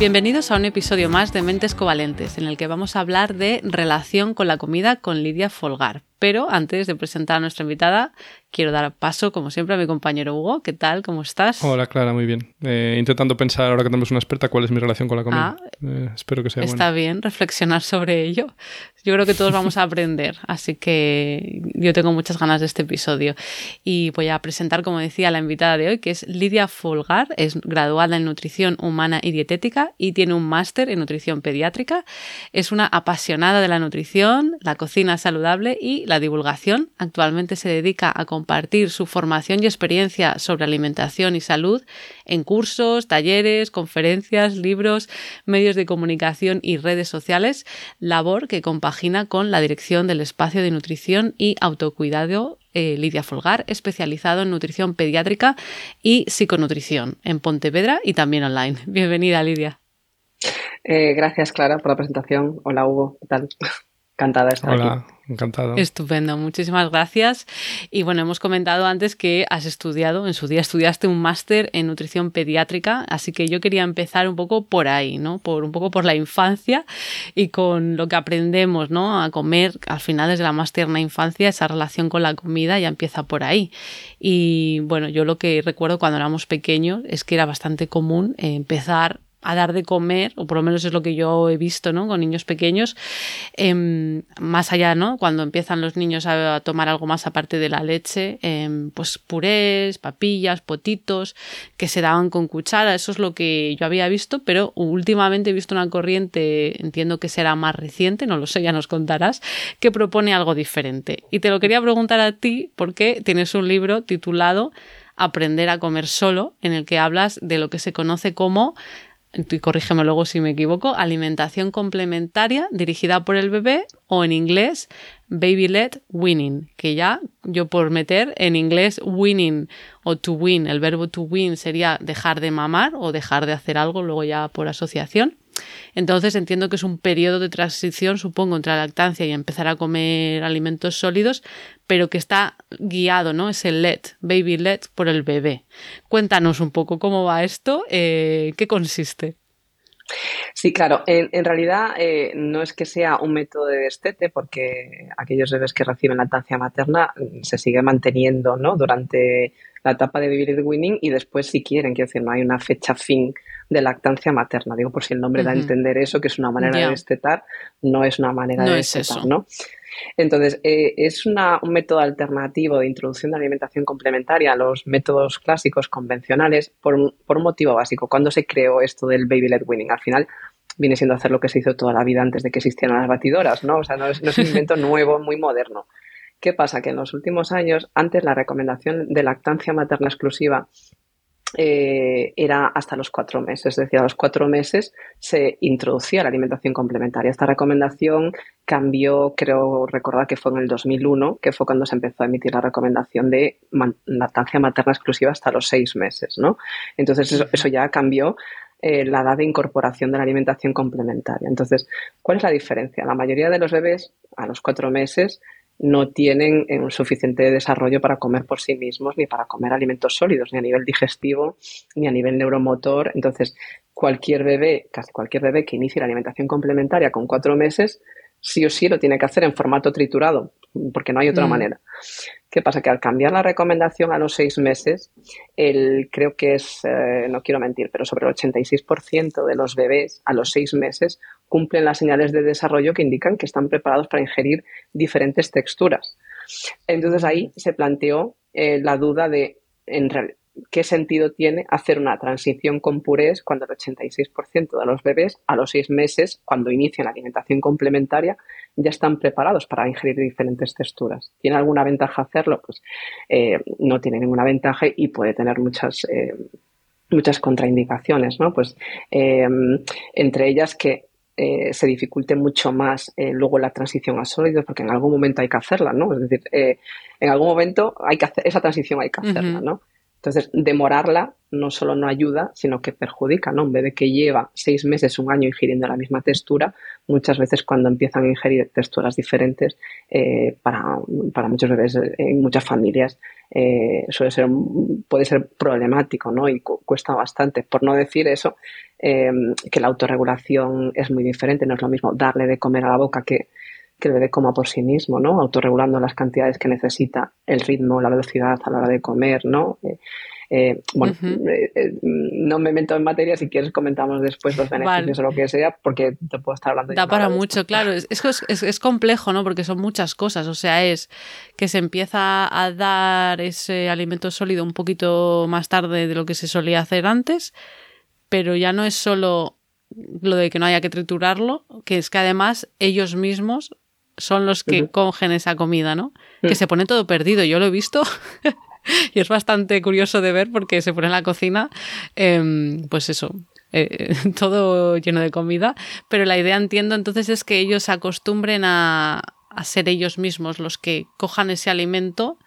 Bienvenidos a un episodio más de Mentes Covalentes, en el que vamos a hablar de relación con la comida con Lidia Folgar. Pero antes de presentar a nuestra invitada, quiero dar paso, como siempre, a mi compañero Hugo. ¿Qué tal? ¿Cómo estás? Hola, Clara, muy bien. Eh, intentando pensar, ahora que tenemos una experta, cuál es mi relación con la comida. Ah, eh, espero que sea Está bien reflexionar sobre ello. Yo creo que todos vamos a aprender, así que yo tengo muchas ganas de este episodio. Y voy a presentar, como decía, la invitada de hoy, que es Lidia Folgar. Es graduada en nutrición humana y dietética y tiene un máster en nutrición pediátrica. Es una apasionada de la nutrición, la cocina saludable y la divulgación. Actualmente se dedica a compartir su formación y experiencia sobre alimentación y salud en cursos, talleres, conferencias, libros, medios de comunicación y redes sociales, labor que compagina con la dirección del espacio de nutrición y autocuidado eh, Lidia Folgar, especializado en nutrición pediátrica y psiconutrición en Pontevedra y también online. Bienvenida, Lidia. Eh, gracias, Clara, por la presentación. Hola, Hugo. ¿Qué tal? Encantada de estar Hola, encantado. Estupendo, muchísimas gracias. Y bueno, hemos comentado antes que has estudiado, en su día estudiaste un máster en nutrición pediátrica, así que yo quería empezar un poco por ahí, ¿no? Por un poco por la infancia y con lo que aprendemos, ¿no? A comer al final desde la más tierna infancia, esa relación con la comida ya empieza por ahí. Y bueno, yo lo que recuerdo cuando éramos pequeños es que era bastante común empezar a dar de comer, o por lo menos es lo que yo he visto, ¿no? Con niños pequeños, em, más allá, ¿no? Cuando empiezan los niños a, tomar algo más aparte de la leche, em, pues purés, papillas, potitos, que se daban con cuchara, eso es lo que yo había visto, pero últimamente he visto una corriente, entiendo que será más reciente, no lo sé, ya nos contarás, que propone algo diferente. Y te lo quería preguntar a ti porque tienes un libro titulado Aprender a comer solo, en el que hablas de lo que se conoce como y corrígeme luego si me equivoco, alimentación complementaria dirigida por el bebé o en inglés baby led winning, que ya yo por meter en inglés winning o to win, el verbo to win sería dejar de mamar o dejar de hacer algo luego ya por asociación. Entonces entiendo que es un periodo de transición, supongo, entre la lactancia y empezar a comer alimentos sólidos, pero que está guiado, ¿no? Es el LED, baby LED por el bebé. Cuéntanos un poco cómo va esto, eh, qué consiste. Sí, claro. En, realidad eh, no es que sea un método de destete, porque aquellos bebés que reciben lactancia materna mm, se sigue manteniendo ¿no? durante la etapa de vivir de winning y después si quieren, quiero decir, no hay una fecha fin de lactancia materna. Digo, por si el nombre da a entender eso, que es una manera de destetar, no es una manera de destetar, ¿no? Entonces, eh, es un método alternativo de introducción de alimentación complementaria a los métodos clásicos convencionales por un, por motivo básico. Cuando se creó esto del baby led winning? Al final viene siendo hacer lo que se hizo toda la vida antes de que existieran las batidoras, ¿no? O sea, no es, no es un invento nuevo, muy moderno. ¿Qué pasa? Que en los últimos años, antes la recomendación de lactancia materna exclusiva eh, era hasta los cuatro meses, es decir, a los cuatro meses se introducía la alimentación complementaria. Esta recomendación cambió, creo recordar que fue en el 2001, que fue cuando se empezó a emitir la recomendación de lactancia materna exclusiva hasta los seis meses, ¿no? Entonces eso, ya cambió eh, la edad de incorporación de la alimentación complementaria. Entonces, ¿cuál es la diferencia? La mayoría de los bebés a los cuatro meses no tienen un eh, suficiente desarrollo para comer por sí mismos, ni para comer alimentos sólidos, ni a nivel digestivo, ni a nivel neuromotor. Entonces, cualquier bebé, casi cualquier bebé que inicie la alimentación complementaria con cuatro meses, sí o sí lo tiene que hacer en formato triturado, porque no hay otra mm. manera. ¿Qué pasa? Que al cambiar la recomendación a los seis meses, el, creo que es, eh, no quiero mentir, pero sobre el 86% de los bebés a los seis meses cumplen las señales de desarrollo que indican que están preparados para ingerir diferentes texturas. Entonces ahí se planteó eh, la duda de, en, qué sentido tiene hacer una transición con purés cuando el 86% de los bebés a los seis meses, cuando inician la alimentación complementaria, ya están preparados para ingerir diferentes texturas. ¿Tiene alguna ventaja hacerlo? Pues eh, no tiene ninguna ventaja y puede tener muchas, eh, muchas contraindicaciones, ¿no? Pues entre ellas que eh, se dificulte mucho más eh, luego la transición a sólidos, porque en algún momento hay que hacerla, ¿no? Es decir, eh, en algún momento hay que hacer esa transición, hay que hacerla, ¿no? Entonces, demorarla no solo no ayuda, sino que perjudica, ¿no? Un bebé que lleva seis meses, un año ingiriendo la misma textura, muchas veces cuando empiezan a ingerir texturas diferentes, para, para, muchos bebés en muchas familias suele ser, puede ser problemático, ¿no? Y cuesta bastante. Por no decir eso, Em, que la autorregulación es muy diferente, no es lo mismo darle de comer a la boca que, que el bebé coma por sí mismo, ¿no? Autorregulando las cantidades que necesita, el ritmo, la velocidad a la hora de comer, ¿no? Eh, eh, bueno, eh, no me meto en materia, si quieres comentamos después los beneficios o lo que sea, porque te puedo estar hablando. Da para mucho, claro. Es, es, es, complejo, ¿no? Porque son muchas cosas. O sea, es que se empieza a dar ese alimento sólido un poquito más tarde de lo que se solía hacer antes pero ya no es solo lo de que no haya que triturarlo, que es que además ellos mismos son los que cogen esa comida, ¿no? Que mm. se pone todo perdido. Yo lo he visto y es bastante curioso de ver porque se pone en la cocina, em, pues eso, eh, todo lleno de comida. Pero la idea, entiendo, entonces es que ellos se acostumbren a, a ser ellos mismos los que cojan ese alimento.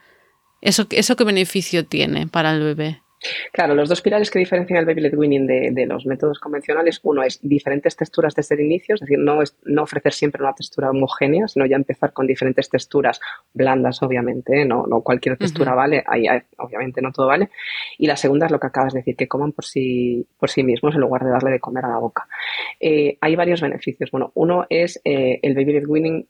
¿Eso, ¿Eso qué beneficio tiene para el bebé? Claro, los dos pilares que diferencian el baby led winning de, los métodos convencionales, uno es diferentes texturas desde el inicio, es decir, no, es, no ofrecer siempre una textura homogénea, sino ya empezar con diferentes texturas blandas, obviamente, ¿eh? no, no cualquier textura vale, ahí, obviamente no todo vale. Y la segunda es lo que acabas de decir, que coman por sí, por sí mismos en lugar de darle de comer a la boca. Eh, hay varios beneficios. Bueno, uno es eh, el baby led winning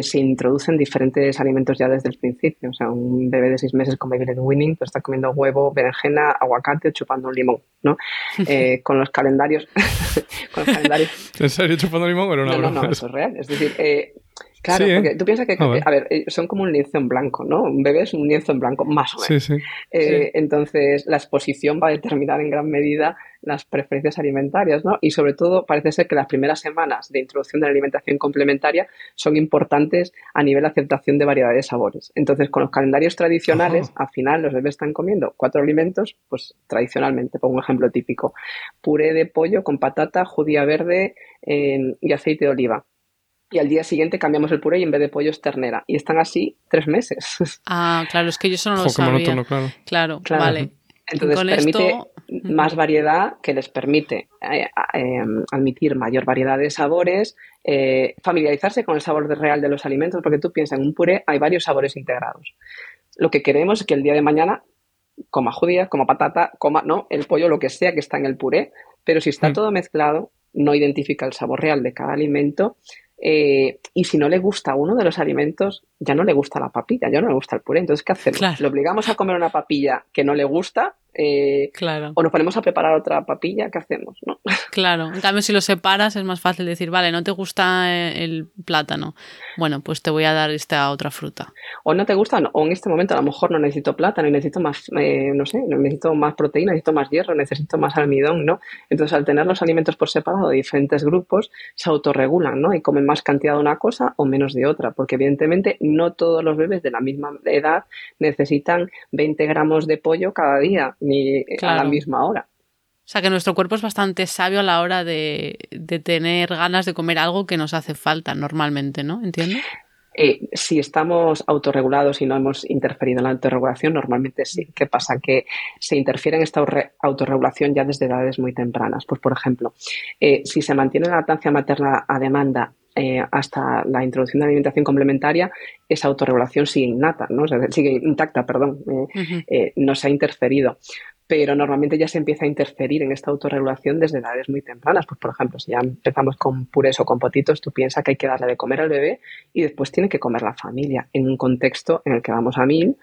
se introducen diferentes alimentos ya desde el principio. O sea, un bebé de seis meses con baby led winning pues está comiendo huevo berenjena, aguacate o chupando un limón, ¿no? Eh, con los calendarios. con los calendarios. ¿En serio chupando limón o no? No, no, eso es real. Es decir, eh, Claro, ¿eh? porque tú piensas que, a ver, son como un lienzo en blanco, ¿no? Un bebé es un lienzo en blanco, más o menos. Sí, sí. Entonces, la exposición va a determinar en gran medida las preferencias alimentarias, ¿no? Y sobre todo parece ser que las primeras semanas de introducción de la alimentación complementaria son importantes a nivel de aceptación de variedad de sabores. Entonces, con los calendarios tradicionales, al final los bebés están comiendo cuatro alimentos, pues tradicionalmente, pongo un ejemplo típico, puré de pollo con patata, judía verde eh, y aceite de oliva y al día siguiente cambiamos el puré y en vez de pollo es ternera. Y están así tres meses. Ah, claro, es que yo eso no lo sabía. claro. claro, vale. Entonces permite más variedad que les permite eh, eh, admitir mayor variedad de sabores, eh, familiarizarse con el sabor real de los alimentos, porque tú piensas en un puré hay varios sabores integrados. Lo que queremos es que el día de mañana coma judía, coma patata, coma no el pollo, lo que sea que está en el puré, pero si está mm. todo mezclado, no identifica el sabor real de cada alimento y si no le gusta uno de los alimentos, ya no le gusta la papilla, ya no le gusta el puré. Entonces, ¿qué hacemos? ¿Le obligamos a comer una papilla que no le gusta eh, claro. O nos ponemos a preparar otra papilla, ¿qué hacemos? ¿no? Claro, en cambio si lo separas es más fácil decir, vale, no te gusta eh, el plátano, bueno, pues te voy a dar esta otra fruta. O no te gusta, o en este momento a lo mejor no necesito plátano y necesito más, eh, no sé, necesito más proteína, necesito más hierro, necesito más almidón, ¿no? Entonces al tener los alimentos por separado de diferentes grupos, se autorregulan, ¿no? Y comen más cantidad de una cosa o menos de otra, porque evidentemente no todos los bebés de la misma edad necesitan 20 gramos de pollo cada día ni a la misma hora. O sea que nuestro cuerpo es bastante sabio a la hora de, tener ganas de comer algo que nos hace falta normalmente, ¿no? ¿Entiendo? Eh, si estamos autorregulados y no hemos interferido en la autorregulación, normalmente sí. ¿Qué pasa? Que se interfiere en esta autorregulación ya desde edades muy tempranas. Pues, por ejemplo, eh, si se mantiene la lactancia materna a demanda eh, hasta la introducción de la alimentación complementaria, esa autorregulación sigue innata, ¿no? sigue intacta, perdón, eh, eh, no se ha interferido. Pero normalmente ya se empieza a interferir en esta autorregulación desde edades muy tempranas. Pues, por ejemplo, si ya empezamos con purés o con potitos, tú piensas que hay que darle de comer al bebé y después tiene que comer la familia en un contexto en el que vamos a mil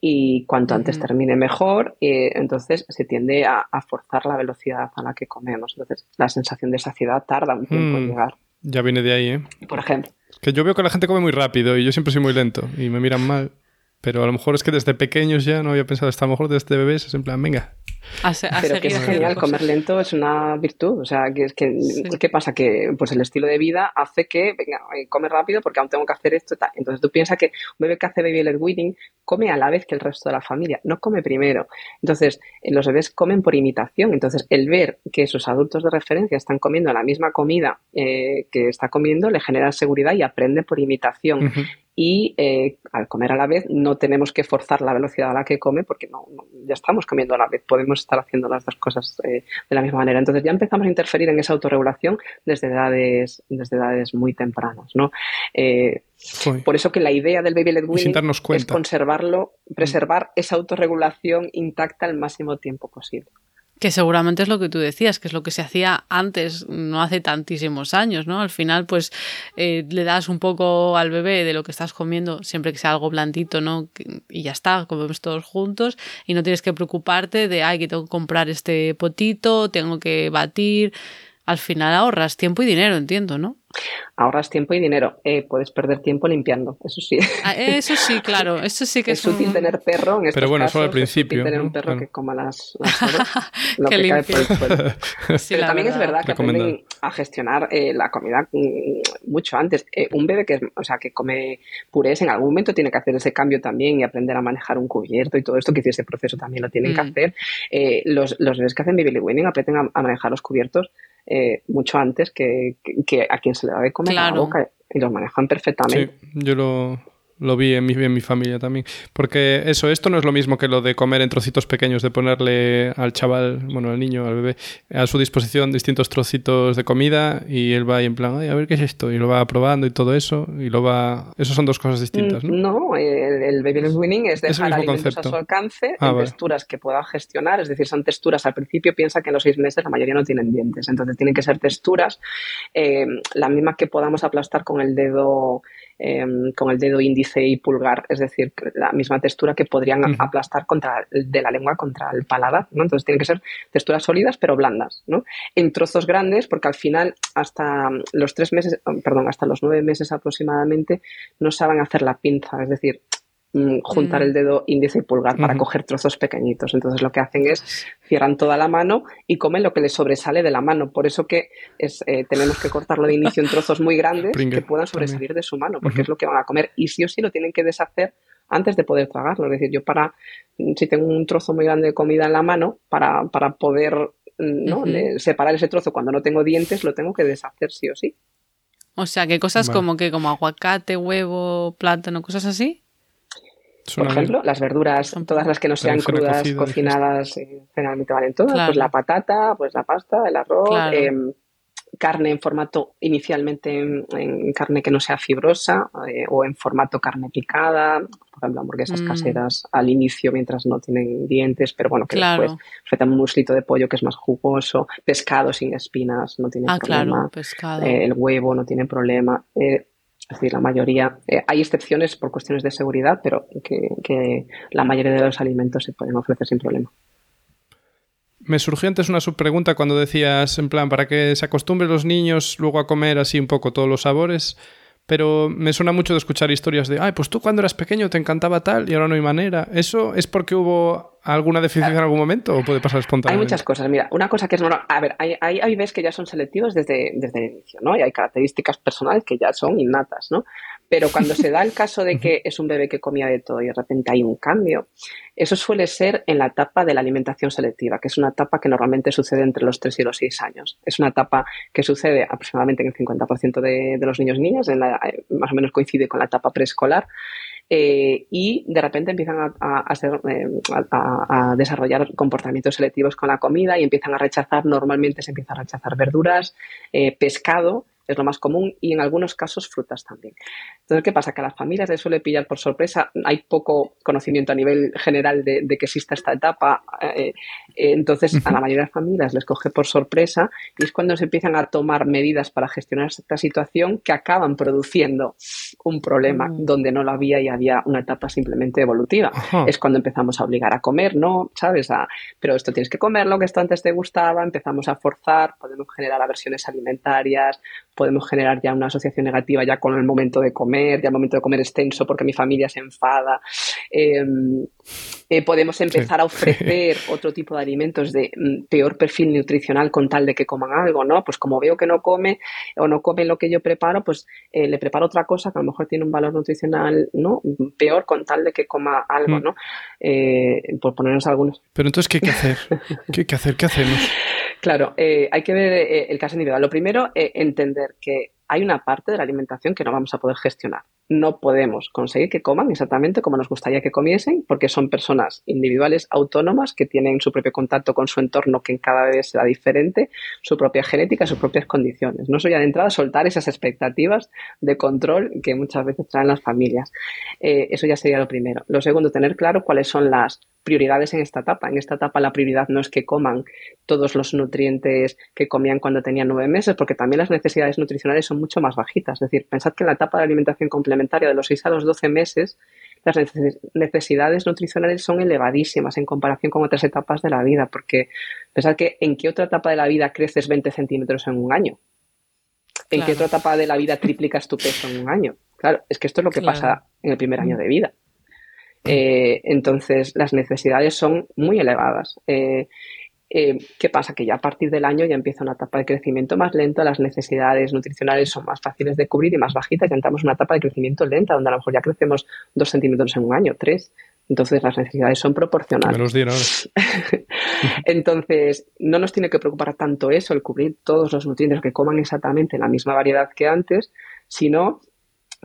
y cuanto antes termine mejor, entonces se tiende a, forzar la velocidad a la que comemos. Entonces la sensación de saciedad tarda un tiempo en mm. llegar. Ya viene de ahí, ¿eh? Por ejemplo. Que yo veo que la gente come muy rápido y yo siempre soy muy lento y me miran mal. Pero a lo mejor es que desde pequeños ya no había pensado, hasta a lo mejor desde bebés es en plan, venga, Pero que es genial, comer lento es una virtud. O sea, que es que, ¿qué pasa? Que pues el estilo de vida hace que, venga, eh, come rápido porque aún tengo que hacer esto y tal. Entonces tú piensas que un bebé que hace baby led weaning come a la vez que el resto de la familia, no come primero. Entonces, eh, los bebés comen por imitación. Entonces, el ver que sus adultos de referencia están comiendo la misma comida eh, que está comiendo le genera seguridad y aprende por imitación y eh, al comer a la vez no tenemos que forzar la velocidad a la que come porque no, ya estamos comiendo a la vez, podemos estar haciendo las dos cosas eh, de la misma manera. Entonces ya empezamos a interferir en esa autorregulación desde edades, desde edades muy tempranas. ¿no? Eh, por eso que la idea del baby led weaning es conservarlo, preservar esa autorregulación intacta el máximo tiempo posible. Que seguramente es lo que tú decías, que es lo que se hacía antes, no hace tantísimos años, ¿no? Al final, pues eh, le das un poco al bebé de lo que estás comiendo, siempre que sea algo blandito, ¿no? Y ya está, comemos todos juntos y no tienes que preocuparte de, ay, que tengo que comprar este potito, tengo que batir. Al final ahorras tiempo y dinero, entiendo, ¿no? ahorras tiempo y dinero. Eh, puedes perder tiempo limpiando, eso sí. Ah, eso sí, claro, eso sí que es, es útil tener perro en estos Pero bueno, casos, solo al principio. Es tener un perro que coma las, las lo que, cae por el suelo. sí, Pero también es verdad que aprenden a gestionar eh, la comida mm, mucho antes. Eh, un bebé que, o sea, que come purés en algún momento tiene que hacer ese cambio también y aprender a manejar un cubierto y todo esto, que ese proceso también lo tienen que mm. hacer. Eh, los, los bebés que hacen baby winning aprenden a manejar los cubiertos eh, mucho antes que, que, a quien se le da de comer la boca y los manejan perfectamente. Sí, yo lo, lo vi en mi, en mi familia también. Porque eso, esto no es lo mismo que lo de comer en trocitos pequeños, de ponerle al chaval, bueno, al niño, al bebé, a su disposición distintos trocitos de comida y él va ahí en plan, Ay, a ver qué es esto, y lo va probando y todo eso, y lo va... Eso son dos cosas distintas, ¿no? No, el, baby led winning es dejar alimentos concepto. a su alcance ah, en texturas que pueda gestionar, es decir, son texturas, al principio piensa que en los seis meses la mayoría no tienen dientes, entonces tienen que ser texturas, eh, la misma que podamos aplastar con el dedo Em, con el dedo índice y pulgar, es decir, la misma textura que podrían aplastar contra, de la lengua contra el paladar, ¿no? Entonces tienen que ser texturas sólidas pero blandas, ¿no? En trozos grandes, porque al final hasta los tres meses, perdón, hasta los nueve meses aproximadamente no saben hacer la pinza, es decir, juntar mm. el dedo índice y pulgar para coger trozos pequeñitos. Entonces lo que hacen es cierran toda la mano y comen lo que les sobresale de la mano. Por eso que es, eh, tenemos que cortarlo de inicio en trozos muy grandes que puedan sobresalir de su mano, porque es lo que van a comer. Y sí o sí lo tienen que deshacer antes de poder tragarlo. Es decir, yo para, si tengo un trozo muy grande de comida en la mano, para, para poder ¿no? separar ese trozo cuando no tengo dientes, lo tengo que deshacer sí o sí. O sea, que cosas como que como aguacate, huevo, plátano, cosas así. Por ejemplo, las verduras, todas las que no sean crudas, cocinadas, eh, generalmente valen todas. Pues la patata, pues la pasta, el arroz, em, carne en formato inicialmente en, carne que no sea fibrosa eh, o en formato carne picada, por ejemplo, hamburguesas mm. caseras al inicio mientras no tienen dientes, pero bueno, que después ofrecen un muslito de pollo que es más jugoso, pescado sin espinas, no tiene ah, problema, eh, el huevo no tiene problema. Es decir, la mayoría, eh, hay excepciones por cuestiones de seguridad, pero que, la mayoría de los alimentos se pueden ofrecer sin problema. Me surgió antes una subpregunta cuando decías, en plan, para que se acostumbren los niños luego a comer así un poco todos los sabores, pero me suena mucho de escuchar historias de, ay, pues tú cuando eras pequeño te encantaba tal y ahora no hay manera. ¿Eso es porque hubo alguna deficiencia en algún momento o puede pasar espontáneamente? Hay muchas cosas. Mira, una cosa que es normal. A ver, hay, hay, hay que ya son selectivos desde, desde el inicio, ¿no? Y hay características personales que ya son innatas, ¿no? Pero cuando se da el caso de que es un bebé que comía de todo y de repente hay un cambio, eso suele ser en la etapa de la alimentación selectiva, que es una etapa que normalmente sucede entre los 3 y los 6 años. Es una etapa que sucede aproximadamente en el 50% de, de, los niños y niñas, en la, eh, más o menos coincide con la etapa preescolar. Eh, y de repente empiezan a, eh, a, a, desarrollar comportamientos selectivos con la comida y empiezan a rechazar, normalmente se empieza a rechazar verduras, eh, pescado, es lo más común, y en algunos casos frutas también. Entonces, ¿qué pasa? Que a las familias les suele pillar por sorpresa, hay poco conocimiento a nivel general de, que exista esta etapa, eh, eh, entonces a la mayoría de las familias les coge por sorpresa y es cuando se empiezan a tomar medidas para gestionar esta situación que acaban produciendo un problema mm. donde no lo había y había una etapa simplemente evolutiva. Es cuando empezamos a obligar a comer, ¿no? ¿Sabes? pero esto tienes que comerlo, que esto antes te gustaba, empezamos a forzar, podemos generar aversiones alimentarias, podemos generar ya una asociación negativa ya con el momento de comer, ya el momento de comer es tenso porque mi familia se enfada. Em, eh, podemos empezar a ofrecer otro tipo de alimentos de mm, peor perfil nutricional con tal de que coman algo, ¿no? Pues como veo que no come o no come lo que yo preparo, pues eh, le preparo otra cosa que a lo mejor tiene un valor nutricional, ¿no? Peor con tal de que coma algo, mm. ¿no? Eh, por ponernos algunos. Pero entonces, ¿qué hay que hacer? ¿Qué hay que hacer? ¿Qué hacemos? Claro, hay que ver el caso individual. Lo primero, entender que hay una parte de la alimentación que no vamos a poder gestionar no podemos conseguir que coman exactamente como nos gustaría que comiesen, porque son personas individuales autónomas que tienen su propio contacto con su entorno que cada vez será diferente, su propia genética, sus propias condiciones. No soy ya de entrada soltar esas expectativas de control que muchas veces traen las familias. Eh, eso ya sería lo primero. Lo segundo, tener claro cuáles son las prioridades en esta etapa. En esta etapa la prioridad no es que coman todos los nutrientes que comían cuando tenían nueve meses, porque también las necesidades nutricionales son mucho más bajitas. Es decir, pensad que en la etapa de alimentación complementaria de los 6 a los 12 meses, las necesidades nutricionales son elevadísimas en comparación con otras etapas de la vida, porque pensad que en qué otra etapa de la vida creces 20 centímetros en un año. ¿En qué otra etapa de la vida triplicas tu peso en un año? Claro, es que esto es lo que pasa en el primer año de vida. Eh, entonces, las necesidades son muy elevadas. Eh, eh, ¿Qué pasa? Que ya a partir del año ya empieza una etapa de crecimiento más lento, las necesidades nutricionales son más fáciles de cubrir y más bajitas, ya entramos en una etapa de crecimiento lenta, donde a lo mejor ya crecemos dos centímetros en un año, tres. Entonces las necesidades son proporcionales. Entonces, no nos tiene que preocupar tanto eso, el cubrir todos los nutrientes que coman exactamente en la misma variedad que antes, sino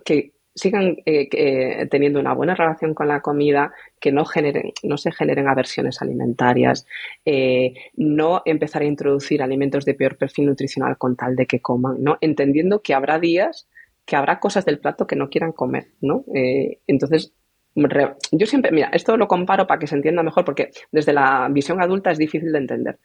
que sigan eh, teniendo una buena relación con la comida, que no generen, no se generen aversiones alimentarias, eh, no empezar a introducir alimentos de peor perfil nutricional con tal de que coman, ¿no? Entendiendo que habrá días que habrá cosas del plato que no quieran comer, ¿no? Eh, entonces, yo siempre, mira, esto lo comparo para que se entienda mejor, porque desde la visión adulta es difícil de entender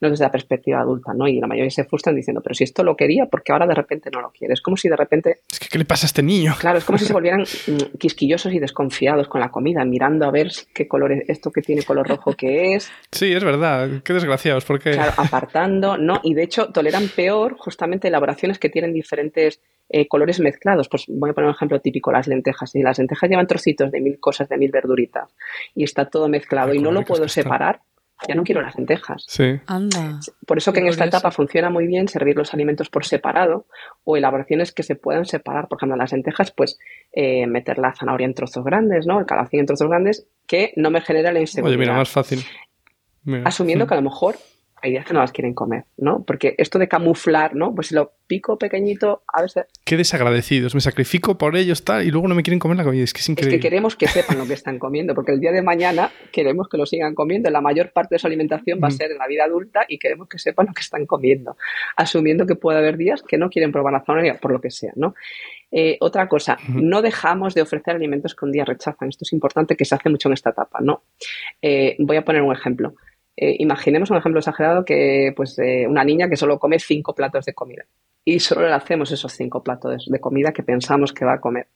no desde la perspectiva adulta, ¿no? Y la mayoría se frustran diciendo, pero si esto lo quería, porque ahora de repente no lo quiere? Es como si de repente... Es que, ¿qué le pasa a este niño? Claro, es como si se volvieran mm, quisquillosos y desconfiados con la comida, mirando a ver qué color es esto que tiene color rojo que es. Sí, es verdad, qué desgraciados, porque... Claro, apartando, ¿no? Y de hecho toleran peor justamente elaboraciones que tienen diferentes eh, colores mezclados. Pues voy a poner un ejemplo típico, las lentejas. Y las lentejas llevan trocitos de mil cosas, de mil verduritas. Y está todo mezclado y no lo puedo separar ya no quiero las lentejas. Sí. Anda. Por eso que en esta etapa funciona muy bien servir los alimentos por separado o elaboraciones que se puedan separar. Por ejemplo, las lentejas, pues eh, meter la zanahoria en trozos grandes, ¿no? El calabacín en trozos grandes, que no me genera la inseguridad. Oye, mira, más fácil. Asumiendo que a lo mejor hay días que no las quieren comer, ¿no? Porque esto de camuflar, ¿no? Pues si lo pico pequeñito, a veces... Qué desagradecidos, me sacrifico por ellos tal y luego no me quieren comer la comida, es que es increíble. Es que queremos que sepan lo que están comiendo, porque el día de mañana queremos que lo sigan comiendo, la mayor parte de su alimentación va a mm. ser en la vida adulta y queremos que sepan lo que están comiendo, asumiendo que puede haber días que no quieren probar la zanahoria por lo que sea, ¿no? Eh, otra cosa, no dejamos de ofrecer alimentos que un día rechazan. Esto es importante que se hace mucho en esta etapa, ¿no? Eh, voy a poner un ejemplo. Eh, imaginemos un ejemplo exagerado que pues eh, una niña que solo come cinco platos de comida y solo le hacemos esos cinco platos de comida que pensamos que va a comer.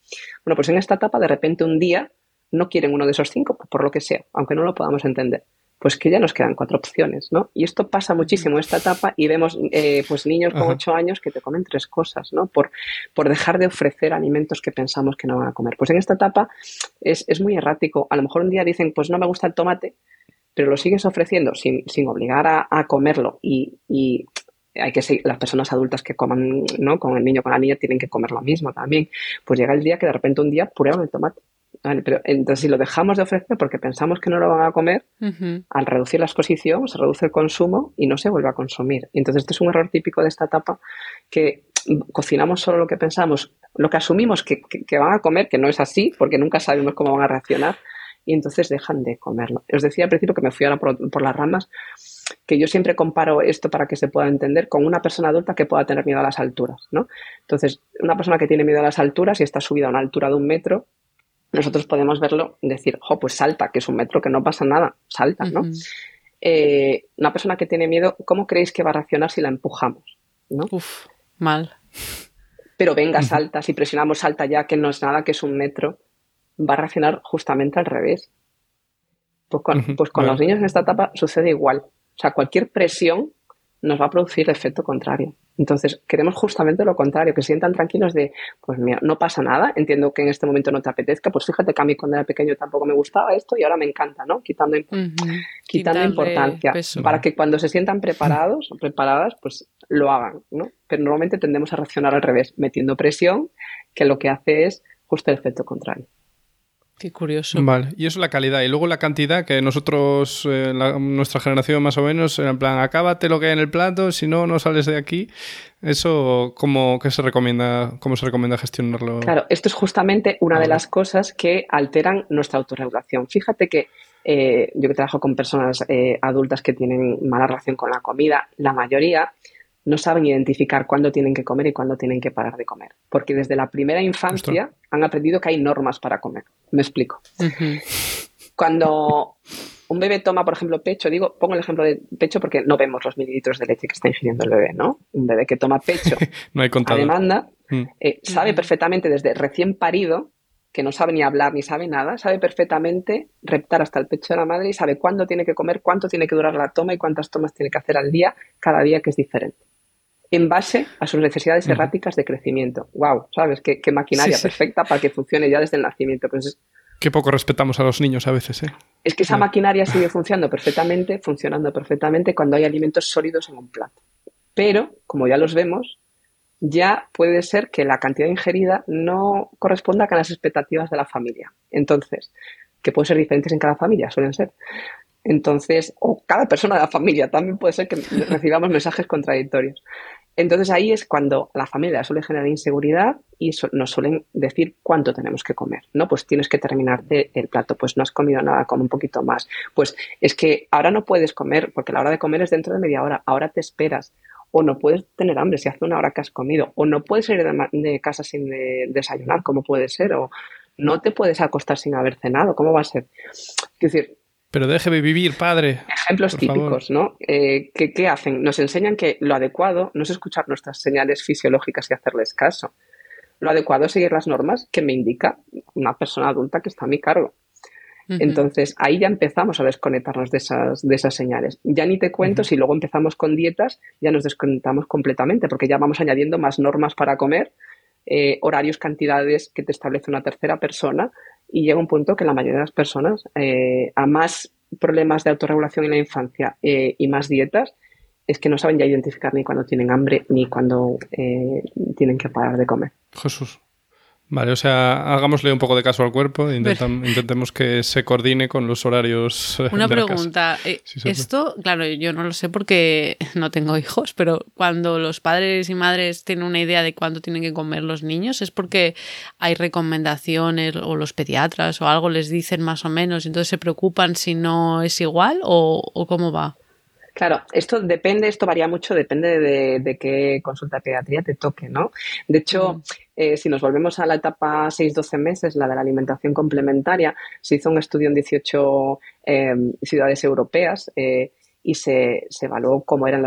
Bueno, pues en esta etapa de repente un día no quieren uno de esos cinco, por lo que sea, aunque no lo podamos entender. Pues que ya nos quedan cuatro opciones, ¿no? Y esto pasa muchísimo en esta etapa y vemos eh, pues niños con ocho años que te comen tres cosas, ¿no? Por, por dejar de ofrecer alimentos que pensamos que no van a comer. Pues en esta etapa es, es muy errático. A lo mejor un día dicen, pues no me gusta el tomate, pero lo sigues ofreciendo sin, obligar a, comerlo y, hay que seguir, las personas adultas que coman ¿no? con el niño con la niña tienen que comer lo mismo también. Pues llega el día que de repente un día prueban el tomate. pero entonces si lo dejamos de ofrecer porque pensamos que no lo van a comer, al reducir la exposición se reduce el consumo y no se vuelve a consumir. Entonces este es un error típico de esta etapa que cocinamos solo lo que pensamos, lo que asumimos que, que van a comer, que no es así porque nunca sabemos cómo van a reaccionar y entonces dejan de comerlo. Os decía al principio que me fui ahora por, las ramas, que yo siempre comparo esto para que se pueda entender con una persona adulta que pueda tener miedo a las alturas, ¿no? Entonces, una persona que tiene miedo a las alturas y está subida a una altura de un metro, nosotros podemos verlo y decir, jo, pues salta, que es un metro, que no pasa nada, salta, ¿no? Eh, una persona que tiene miedo, ¿cómo creéis que va a reaccionar si la empujamos? ¿no? Uf, mal. Pero venga, salta, si presionamos salta ya, que no es nada, que es un metro va a reaccionar justamente al revés. Pues con, pues con los niños en esta etapa sucede igual. O sea, cualquier presión nos va a producir efecto contrario. Entonces, queremos justamente lo contrario, que se sientan tranquilos de, pues mira, no pasa nada, entiendo que en este momento no te apetezca, pues fíjate que a mí cuando era pequeño tampoco me gustaba esto y ahora me encanta, ¿no? Quitando, quitando importancia para que cuando se sientan preparados o preparadas, pues lo hagan, ¿no? Pero normalmente tendemos a reaccionar al revés, metiendo presión, que lo que hace es justo el efecto contrario. Qué curioso. Vale, y eso es la calidad. Y luego la cantidad, que nosotros, eh, nuestra generación más o menos, en plan, acábate lo que hay en el plato, si no, no sales de aquí. Eso, ¿cómo, se recomienda, ¿cómo se recomienda gestionarlo? Claro, esto es justamente una de las cosas que alteran nuestra autorregulación. Fíjate que eh, yo que trabajo con personas eh, adultas que tienen mala relación con la comida, la mayoría no saben identificar cuándo tienen que comer y cuándo tienen que parar de comer. Porque desde la primera infancia han aprendido que hay normas para comer. Me explico. Cuando un bebé toma, por ejemplo, pecho, digo, pongo el ejemplo de pecho porque no vemos los mililitros de leche que está ingiriendo el bebé, ¿no? Un bebé que toma pecho no hay a demanda mm. eh, sabe perfectamente desde recién parido que no sabe ni hablar ni sabe nada, sabe perfectamente reptar hasta el pecho de la madre y sabe cuándo tiene que comer, cuánto tiene que durar la toma y cuántas tomas tiene que hacer al día, cada día que es diferente en base a sus necesidades erráticas de crecimiento. ¡Wow! ¿Sabes? Qué, maquinaria perfecta para que funcione ya desde el nacimiento. Pues Qué poco respetamos a los niños a veces, ¿eh? Es que esa maquinaria sigue funcionando perfectamente, funcionando perfectamente cuando hay alimentos sólidos en un plato. Pero, como ya los vemos, ya puede ser que la cantidad ingerida no corresponda con las expectativas de la familia. Entonces, que pueden ser diferentes en cada familia, suelen ser. Entonces, o cada persona de la familia, también puede ser que recibamos mensajes contradictorios. Entonces ahí es cuando la familia suele generar inseguridad y nos suelen decir cuánto tenemos que comer, ¿no? Pues tienes que terminarte el plato, pues no has comido nada, come un poquito más. Pues es que ahora no puedes comer porque la hora de comer es dentro de media hora, ahora te esperas. O no puedes tener hambre si hace una hora que has comido. O no puedes salir de, casa sin desayunar, como puede ser. O no te puedes acostar sin haber cenado, ¿cómo va a ser? Es decir, pero déjeme vivir, padre. Ejemplos típicos, ¿no? Eh, ¿qué, hacen? Nos enseñan que lo adecuado no es escuchar nuestras señales fisiológicas y hacerles caso. Lo adecuado es seguir las normas que me indica una persona adulta que está a mi cargo. Entonces, ahí ya empezamos a desconectarnos de esas, de esas señales. Ya ni te cuento, si luego empezamos con dietas, ya nos desconectamos completamente, porque ya vamos añadiendo más normas para comer, eh, horarios, cantidades que te establece una tercera persona, y llega un punto que la mayoría de las personas, eh, a más problemas de autorregulación en la infancia eh, y más dietas, es que no saben ya identificar ni cuando tienen hambre ni cuando eh, tienen que parar de comer. Jesús. Vale, o sea, hagámosle un poco de caso al cuerpo e intentemos que se coordine con los horarios. Eh, Una pregunta. Eh, esto, claro, yo no lo sé porque no tengo hijos, pero cuando los padres y madres tienen una idea de cuándo tienen que comer los niños, ¿es porque hay recomendaciones o los pediatras o algo les dicen más o menos y entonces se preocupan si no es igual o cómo va? Claro, esto depende, esto varía mucho, depende de, qué consulta de pediatría te toque, ¿no? De hecho, eh, si nos volvemos a la etapa 6-12 meses, la de la alimentación complementaria, se hizo un estudio en 18 em, ciudades europeas eh, y se, evaluó cómo eran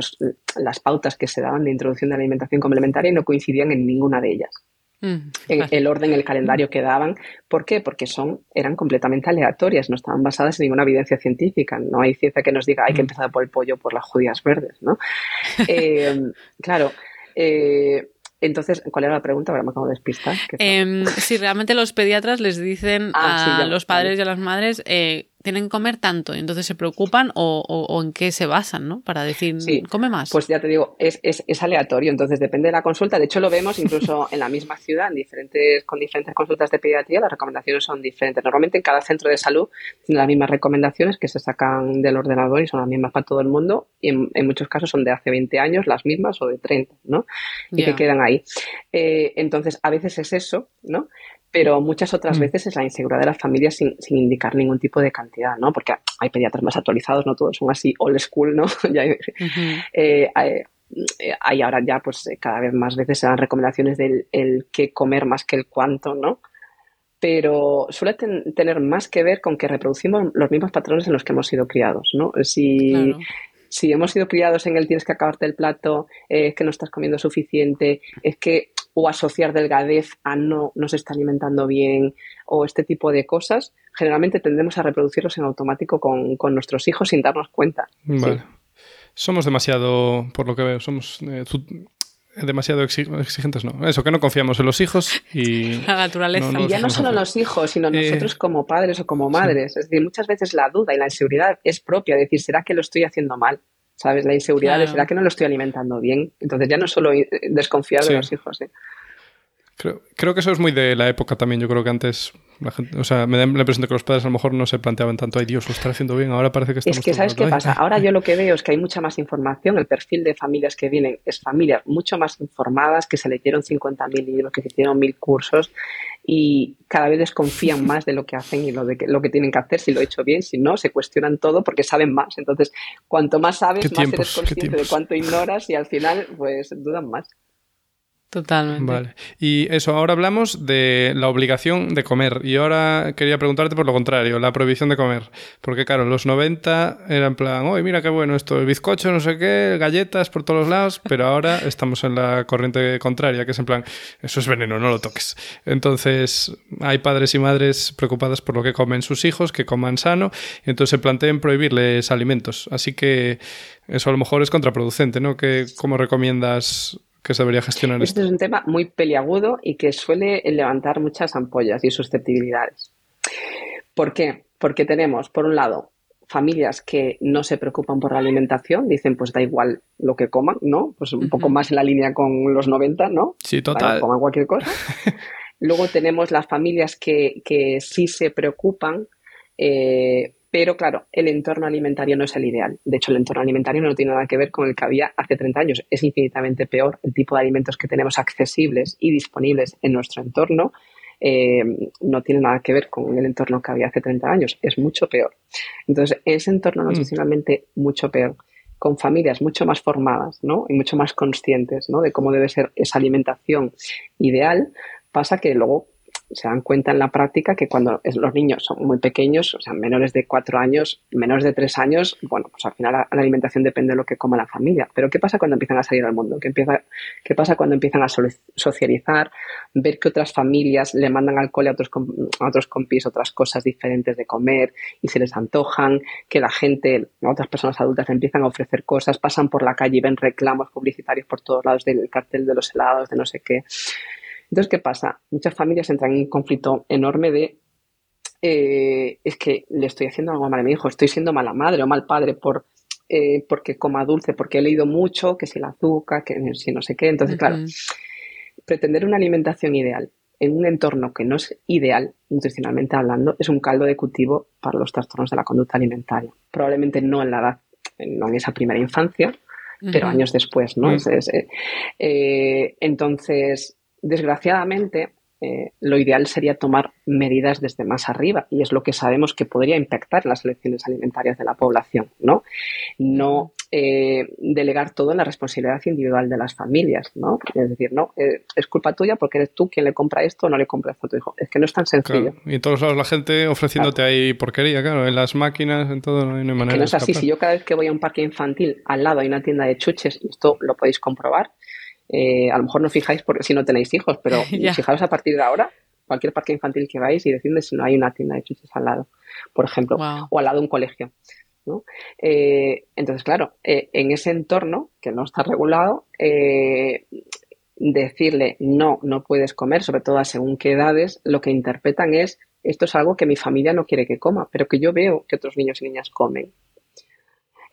las pautas que se daban de introducción de la alimentación complementaria y no coincidían en ninguna de ellas. Mm, el orden, el calendario que daban. ¿Por qué? Porque son, eran completamente aleatorias, no estaban basadas en ninguna evidencia científica. No hay ciencia que nos diga hay que mm. empezar por el pollo por las judías verdes, ¿no? Eh, claro. Eh, entonces, ¿cuál era la pregunta? Ahora me acabo de despistar. Em, si realmente los pediatras les dicen ah, a los padres y a las madres eh, tienen que comer tanto y entonces se preocupan o, en qué se basan, ¿no? Para decir, come más. Pues ya te digo, es, es, aleatorio, entonces depende de la consulta. De hecho, lo vemos incluso en la misma ciudad, en diferentes, con diferentes consultas de pediatría, las recomendaciones son diferentes. Normalmente en cada centro de salud tiene las mismas recomendaciones que se sacan del ordenador y son las mismas para todo el mundo y en, muchos casos son de hace 20 años las mismas o de 30, ¿no? Y que quedan ahí. Eh, entonces, a veces es eso, ¿no? Pero muchas otras mm. veces es la inseguridad de las familias sin, sin, indicar ningún tipo de cantidad, ¿no? Porque hay pediatras más actualizados, no todos son así old school, ¿no? ya, eh, hay, ahora ya, pues eh, cada vez más veces se dan recomendaciones del el qué comer más que el cuánto, ¿no? Pero suele tener más que ver con que reproducimos los mismos patrones en los que hemos sido criados, ¿no? Si, si hemos sido criados en el tienes que acabarte el plato, eh, es que no estás comiendo suficiente, es que o asociar delgadez a no, no se está alimentando bien o este tipo de cosas, generalmente tendemos a reproducirlos en automático con, nuestros hijos sin darnos cuenta. Vale. somos demasiado, por lo que veo, somos eh, demasiado exigentes, no. Eso, que no confiamos en los hijos y... La naturaleza. y ya no solo los hijos, sino eh, nosotros como padres o como madres. Es decir, muchas veces la duda y la inseguridad es propia. decir, ¿será que lo estoy haciendo mal? ¿Sabes? La inseguridad de, ¿será que no lo estoy alimentando bien? Entonces ya no solo desconfiar de los hijos. ¿eh? Creo, creo, que eso es muy de la época también. Yo creo que antes o sea, me da la impresión de que los padres a lo mejor no se planteaban tanto, ay Dios, lo está haciendo bien, ahora parece que estamos... Es que, ¿sabes qué pasa? Ahora yo lo que veo es que hay mucha más información, el perfil de familias que vienen es familias mucho más informadas, que se leyeron 50.000 libros, que se hicieron mil cursos y cada vez desconfían más de lo que hacen y lo, de que, lo que tienen que hacer, si lo he hecho bien, si no, se cuestionan todo porque saben más. Entonces, cuanto más sabes, más eres consciente de cuánto ignoras y al final, pues, dudan más. Totalmente. Vale. Y eso, ahora hablamos de la obligación de comer. Y ahora quería preguntarte por lo contrario, la prohibición de comer. Porque, claro, los 90 era en plan, uy, mira qué bueno esto, el bizcocho, no sé qué, galletas por todos los lados. Pero ahora estamos en la corriente contraria, que es en plan, eso es veneno, no lo toques. Entonces, hay padres y madres preocupadas por lo que comen sus hijos, que coman sano. Y entonces se plantean prohibirles alimentos. Así que eso a lo mejor es contraproducente, ¿no? Que, ¿Cómo recomiendas que debería gestionar esto? Este es un tema muy peliagudo y que suele levantar muchas ampollas y susceptibilidades. ¿Por qué? Porque tenemos, por un lado, familias que no se preocupan por la alimentación, dicen pues da igual lo que coman, ¿no? Pues un poco más en la línea con los 90, ¿no? Sí, total. coman cualquier cosa. Luego tenemos las familias que, que sí se preocupan eh, pero claro, el entorno alimentario no es el ideal. De hecho, el entorno alimentario no tiene nada que ver con el que había hace 30 años. Es infinitamente peor. El tipo de alimentos que tenemos accesibles y disponibles en nuestro entorno eh, no tiene nada que ver con el entorno que había hace 30 años. Es mucho peor. Entonces, ese entorno mm. nutricionalmente mucho peor con familias mucho más formadas ¿no? y mucho más conscientes ¿no? de cómo debe ser esa alimentación ideal, pasa que luego se dan cuenta en la práctica que cuando los niños son muy pequeños, o sea, menores de cuatro años, menores de tres años, bueno, pues al final la, alimentación depende de lo que coma la familia. Pero ¿qué pasa cuando empiezan a salir al mundo? ¿Qué, pasa cuando empiezan a socializar? Ver que otras familias le mandan al cole a otros, a otros compis otras cosas diferentes de comer y se les antojan, que la gente, otras personas adultas empiezan a ofrecer cosas, pasan por la calle y ven reclamos publicitarios por todos lados del cartel de los helados, de no sé qué. Entonces, ¿qué pasa? Muchas familias entran en un conflicto enorme de eh, es que le estoy haciendo algo mal a mi hijo, estoy siendo mala madre o mal padre por eh, porque coma dulce, porque he leído mucho, que si el azúcar, que si no sé qué. Entonces, claro, pretender una alimentación ideal en un entorno que no es ideal, nutricionalmente hablando, es un caldo de cultivo para los trastornos de la conducta alimentaria. Probablemente no en la edad, no en esa primera infancia, pero años después, ¿no? Eh, entonces, desgraciadamente, eh, lo ideal sería tomar medidas desde más arriba y es lo que sabemos que podría impactar las elecciones alimentarias de la población, ¿no? No eh, delegar todo en la responsabilidad individual de las familias, ¿no? Es decir, no, eh, es culpa tuya porque eres tú quien le compra esto o no le compra esto a tu hijo. Es que no es tan sencillo. Y en todos lados la gente ofreciéndote ahí porquería, claro, en las máquinas, en todo, no hay manera. Que no es así. Si yo cada vez que voy a un parque infantil, al lado hay una tienda de chuches, y esto lo podéis comprobar, eh, a lo mejor no fijáis porque si no tenéis hijos, pero fijaros a partir de ahora, cualquier parque infantil que vais y decidme si no hay una tienda de chuches al lado, por ejemplo, o al lado de un colegio. Eh, entonces, claro, eh, en ese entorno que no está regulado, decirle no, no puedes comer, sobre todo a según qué edades, lo que interpretan es esto es algo que mi familia no quiere que coma, pero que yo veo que otros niños y niñas comen.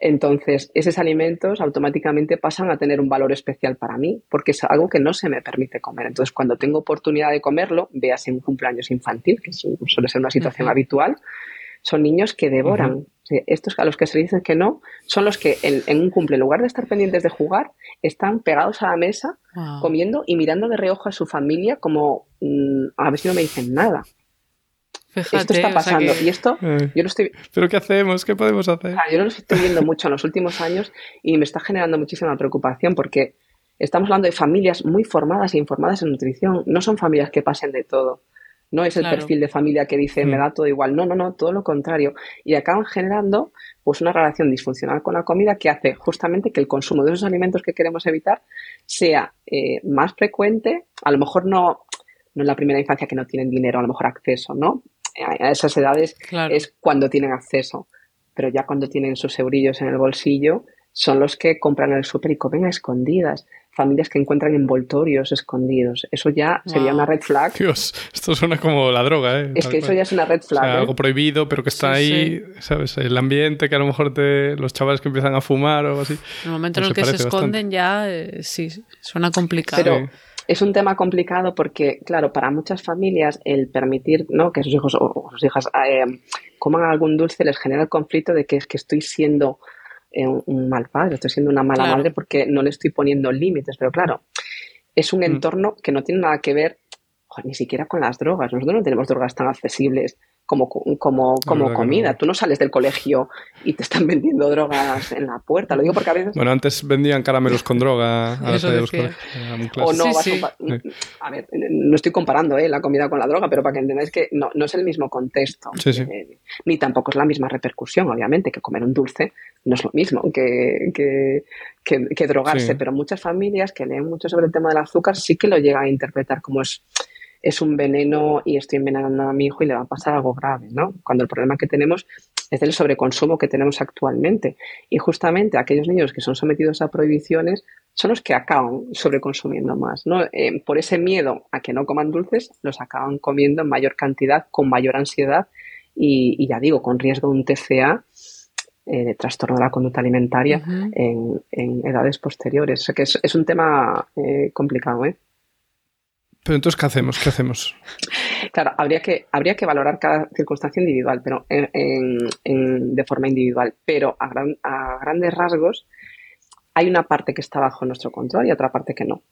Entonces, esos alimentos automáticamente pasan a tener un valor especial para mí, porque es algo que no se me permite comer. Entonces, cuando tengo oportunidad de comerlo, veas en un cumpleaños infantil, que suele ser una situación habitual, son niños que devoran. Estos a los que se dicen que no, son los que en, un cumple, en lugar de estar pendientes de jugar, están pegados a la mesa, comiendo y mirando de reojo a su familia como mm, a ver si no me dicen nada esto está pasando. Y esto, eh, yo lo estoy. ¿Pero qué hacemos? ¿Qué podemos hacer? yo lo estoy viendo mucho en los últimos años y me está generando muchísima preocupación porque estamos hablando de familias muy formadas e informadas en nutrición. No son familias que pasen de todo. No es el perfil de familia que dice me mm. da todo igual. No, no, no, todo lo contrario. Y acaban generando pues una relación disfuncional con la comida que hace justamente que el consumo de esos alimentos que queremos evitar sea eh, más frecuente. A lo mejor no, no en la primera infancia que no tienen dinero, a lo mejor acceso, ¿no? A esas edades es cuando tienen acceso. Pero ya cuando tienen sus eurillos en el bolsillo, son los que compran en el súper y comen a escondidas. Familias que encuentran envoltorios escondidos. Eso ya sería una red flag. Dios, esto suena como la droga, ¿eh? Es que eso ya es una red flag. ¿eh? Algo prohibido, pero que está ahí, ¿sabes? El ambiente que a lo mejor te, los chavales que empiezan a fumar o algo así. En el momento en el que se esconden ya, eh, sí, suena complicado. Pero, es un tema complicado porque, claro, para muchas familias el permitir ¿no? que sus hijos o sus hijas eh, coman algún dulce les genera el conflicto de que es que estoy siendo eh, un mal padre, estoy siendo una mala madre porque no le estoy poniendo límites. Pero claro, es un mm. entorno que no tiene nada que ver ni siquiera con las drogas. Nosotros no tenemos drogas tan accesibles como, como, como comida. Tú no sales del colegio y te están vendiendo drogas en la puerta. Lo digo porque a veces. Bueno, antes vendían caramelos con droga a los colegios. O no, a... ver, no estoy comparando ¿eh? la comida con la droga, pero para que entendáis que no, no es el mismo contexto. Eh, ni tampoco es la misma repercusión, obviamente, que comer un dulce no es lo mismo que, que, que drogarse. Pero muchas familias que leen mucho sobre el tema del azúcar sí que lo llegan a interpretar como es es un veneno y estoy envenenando a mi hijo y le va a pasar algo grave, ¿no? Cuando el problema que tenemos es el sobreconsumo que tenemos actualmente. Y justamente aquellos niños que son sometidos a prohibiciones son los que acaban sobreconsumiendo más, ¿no? Eh, por ese miedo a que no coman dulces, los acaban comiendo en mayor cantidad, con mayor ansiedad y, ya digo, con riesgo de un TCA eh, de trastorno de la conducta alimentaria en, edades posteriores. O sea que es, un tema eh, complicado, ¿eh? Pero entonces, ¿qué hacemos? ¿Qué hacemos? Claro, habría que, habría que valorar cada circunstancia individual, pero de forma individual. Pero a, a grandes rasgos, hay una parte que está bajo nuestro control y otra parte que no.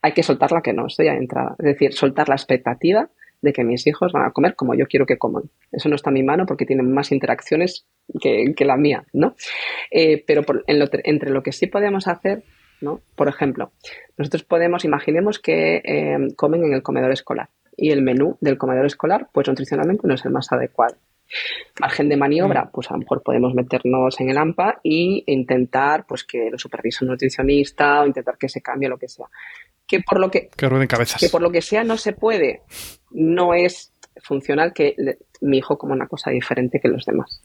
Hay que soltar la que no, estoy ya entrada. Es decir, soltar la expectativa de que mis hijos van a comer como yo quiero que coman. Eso no está en mi mano porque tienen más interacciones que, la mía, ¿no? Eh, pero entre lo que sí podemos hacer por ejemplo, nosotros podemos, imaginemos que eh, comen en el comedor escolar y el menú del comedor escolar, pues nutricionalmente no es el más adecuado. Margen de maniobra, mm. pues a lo mejor podemos meternos en el AMPA e intentar pues que lo supervise un nutricionista o intentar que se cambie lo que sea. Que por lo que, cabezas. que por lo que sea no se puede, no es funcional que mi hijo coma una cosa diferente que los demás.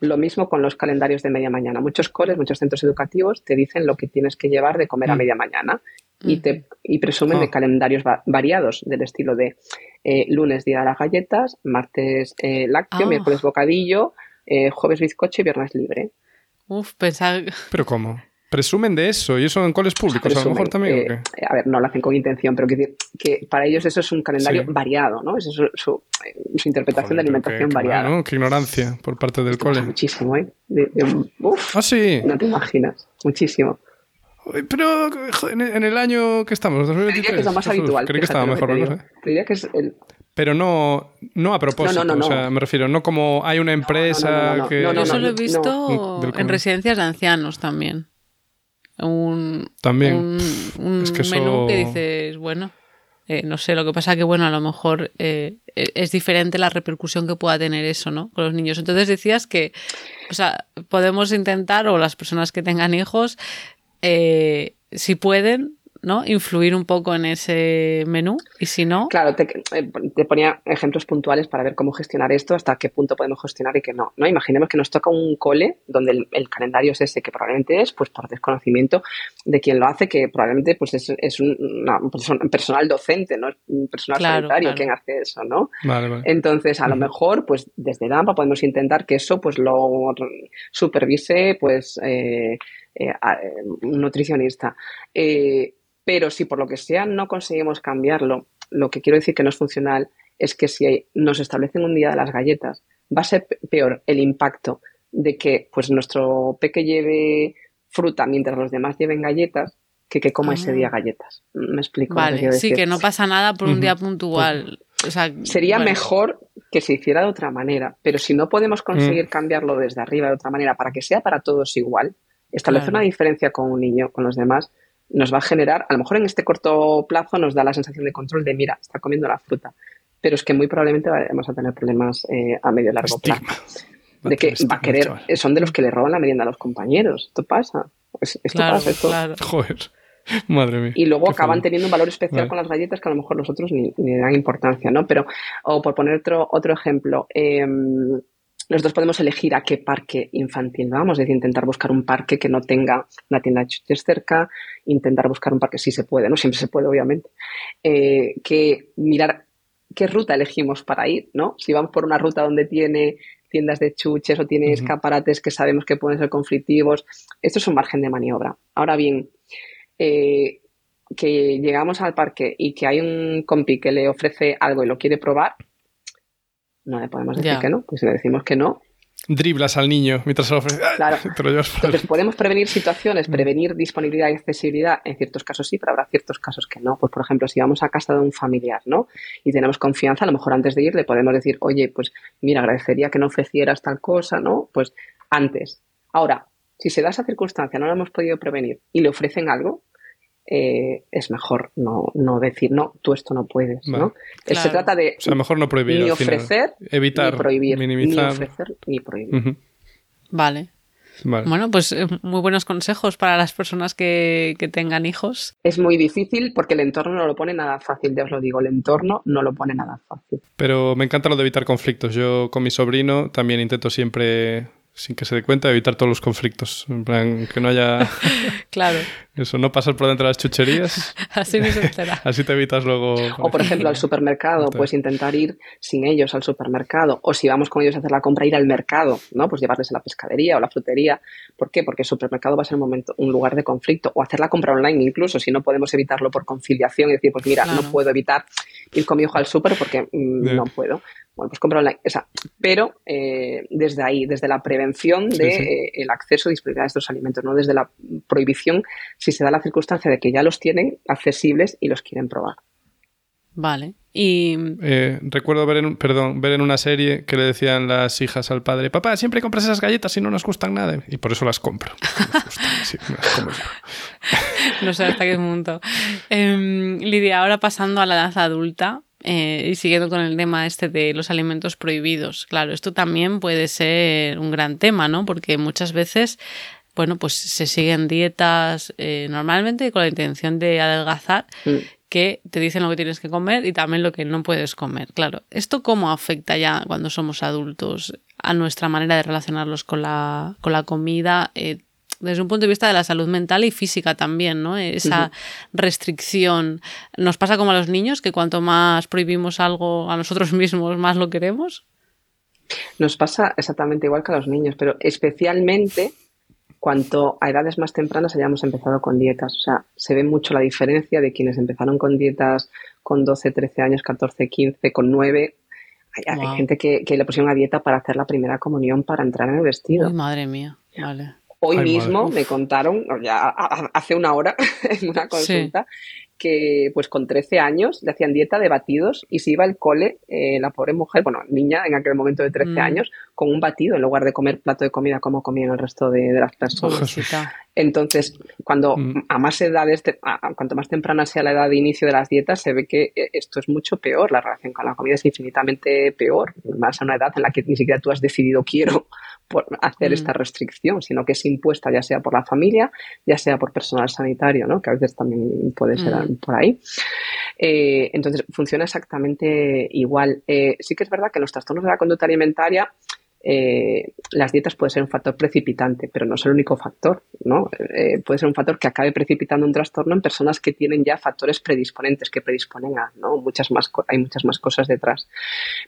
Lo mismo con los calendarios de media mañana. Muchos coles, muchos centros educativos te dicen lo que tienes que llevar de comer a mm. media mañana y, te, y presumen de ah. calendarios variados del estilo de eh, lunes día de las galletas, martes eh, lácteo, ah. miércoles bocadillo, eh, jueves bizcocho y viernes libre. Uf, pensar... ¿Pero cómo? Presumen de eso, y eso en coles públicos, a lo mejor también. Eh, a ver, no lo hacen con intención, pero que, que para ellos eso es un calendario variado, ¿no? Es su, su, interpretación de alimentación variada. ¿no? Qué ignorancia por parte del cole. Muchísimo, ¿eh? uf, ah, sí. No te imaginas, muchísimo. Pero en el año que estamos, 2023. Diría que es lo más habitual. Creo que estaba mejor, ¿no? Diría que es el, pero no, no a propósito, o sea, me refiero, no como hay una empresa que... Yo solo he visto en residencias de ancianos también un, También. un, menú que dices, bueno, eh, no sé, lo que pasa que, bueno, a lo mejor eh, es diferente la repercusión que pueda tener eso, ¿no? Con los niños. Entonces decías que, o sea, podemos intentar, o las personas que tengan hijos, eh, si pueden, ¿no? Influir un poco en ese menú y si no... Claro, eh, te, ponía ejemplos puntuales para ver cómo gestionar esto, hasta qué punto podemos gestionar y qué no, ¿no? Imaginemos que nos toca un cole donde el, calendario es ese, que probablemente es pues por desconocimiento de quien lo hace, que probablemente pues es, un, personal docente, ¿no? Es un personal sanitario quien hace eso, ¿no? Entonces, a lo mejor, pues desde DAMPA podemos intentar que eso pues lo supervise pues eh, eh, un nutricionista. Eh, pero si por lo que sea no conseguimos cambiarlo, lo que quiero decir que no es funcional es que si nos establecen un día de las galletas, va a ser peor el impacto de que pues nuestro peque lleve fruta mientras los demás lleven galletas que que coma ese día ah. galletas. ¿Me explico? Vale, sí, que no pasa nada por un día puntual. Sería mejor que se hiciera de otra manera, pero si no podemos conseguir mm. cambiarlo desde arriba de otra manera para que sea para todos igual, establecer una diferencia con un niño, con los demás, nos va a generar, a lo mejor en este corto plazo nos da la sensación de control de, mira, está comiendo la fruta, pero es que muy probablemente vamos a tener problemas eh, a medio y largo plazo. De que va a querer, son de los que le roban la merienda a los compañeros. Esto pasa. Esto pasa, esto. Joder. Madre mía. Y luego acaban teniendo un valor especial con las galletas que a lo mejor los otros ni, ni dan importancia, ¿no? Pero, o por poner otro, otro ejemplo, em, nosotros podemos elegir a qué parque infantil vamos, es decir, intentar buscar un parque que no tenga una tienda de chuches cerca, intentar buscar un parque, si se puede, no siempre se puede, obviamente, eh, que mirar qué ruta elegimos para ir, ¿no? Si vamos por una ruta donde tiene tiendas de chuches o tiene escaparates que sabemos que pueden ser conflictivos, esto es un margen de maniobra. Ahora bien, eh, que llegamos al parque y que hay un compi que le ofrece algo y lo quiere probar, no le podemos decir que no, pues si le decimos que no. Driblas al niño mientras se lo ofrece. Claro. Entonces podemos prevenir situaciones, mm. prevenir disponibilidad y accesibilidad. En ciertos casos sí, pero habrá ciertos casos que no. Pues por ejemplo, si vamos a casa de un familiar, ¿no? Y tenemos confianza, a lo mejor antes de ir le podemos decir, oye, pues mira, agradecería que no ofrecieras tal cosa, ¿no? Pues antes. Ahora, si se da esa circunstancia, no lo hemos podido prevenir y le ofrecen algo, eh, es mejor no, no, decir, no, tú esto no puedes, ¿no? Se trata de o sea, mejor no prohibir, ni ofrecer, evitar, ni prohibir, minimizar. ni ofrecer, ni prohibir. Vale. Bueno, pues eh, muy buenos consejos para las personas que, que, tengan hijos. Es muy difícil porque el entorno no lo pone nada fácil, ya os lo digo, el entorno no lo pone nada fácil. Pero me encanta lo de evitar conflictos. Yo con mi sobrino también intento siempre sin que se dé cuenta, evitar todos los conflictos. En plan, que no haya. claro. Eso, no pasar por dentro de las chucherías. Así no se entera. Así te evitas luego. o, por ejemplo, al supermercado, pues intentar ir sin ellos al supermercado. O si vamos con ellos a hacer la compra, ir al mercado, ¿no? Pues llevarles a la pescadería o la frutería. ¿Por qué? Porque el supermercado va a ser un momento, un lugar de conflicto. O hacer la compra online, incluso, si no podemos evitarlo por conciliación. Y decir, pues mira, no puedo evitar ir con mi hijo al súper porque mm, no puedo. Bueno, pues compra online. O sea, pero eh, desde ahí, desde la prevención del de, eh, el acceso y disponibilidad de estos alimentos, no desde la prohibición, si se da la circunstancia de que ya los tienen accesibles y los quieren probar. Vale. Y eh, recuerdo ver en, perdón, ver en una serie que le decían las hijas al padre, papá, siempre compras esas galletas y no nos gustan nada. Y por eso las compro. no sé hasta qué punto. Em, Lidia, ahora pasando a la edad adulta, eh, y siguiendo con el tema este de los alimentos prohibidos, claro, esto también puede ser un gran tema, ¿no? Porque muchas veces, bueno, pues se siguen dietas eh, normalmente con la intención de adelgazar, mm. que te dicen lo que tienes que comer y también lo que no puedes comer. Claro, ¿esto cómo afecta ya cuando somos adultos a nuestra manera de relacionarlos con la, con la comida? Eh, desde un punto de vista de la salud mental y física también, ¿no? Esa restricción. ¿Nos pasa como a los niños, que cuanto más prohibimos algo a nosotros mismos, más lo queremos? Nos pasa exactamente igual que a los niños, pero especialmente cuanto a edades más tempranas hayamos empezado con dietas. O sea, se ve mucho la diferencia de quienes empezaron con dietas con 12, 13 años, 14, 15, con 9. Hay, gente que, le pusieron a dieta para hacer la primera comunión para entrar en el vestido. madre mía, vale. Hoy mismo me contaron, ya hace una hora, en una consulta, que pues con 13 años le hacían dieta de batidos y se iba al cole, eh, la pobre mujer, bueno, niña en aquel momento de 13 mm. años, con un batido en lugar de comer plato de comida como comían el resto de, las personas. Entonces, cuando mm. a más edades, a, cuanto más temprana sea la edad de inicio de las dietas, se ve que eh, esto es mucho peor, la relación con la comida es infinitamente peor, más a una edad en la que ni siquiera tú has decidido quiero por hacer esta mm. restricción, sino que es impuesta ya sea por la familia, ya sea por personal sanitario, ¿no? que a veces también puede ser mm. por ahí. Eh, entonces, funciona exactamente igual. Eh, sí que es verdad que los trastornos de la conducta alimentaria eh, las dietas puede ser un factor precipitante, pero no es el único factor, ¿no? puede ser un factor que acabe precipitando un trastorno en personas que tienen ya factores predisponentes, que predisponen a, ¿no? Muchas más, hay muchas más cosas detrás.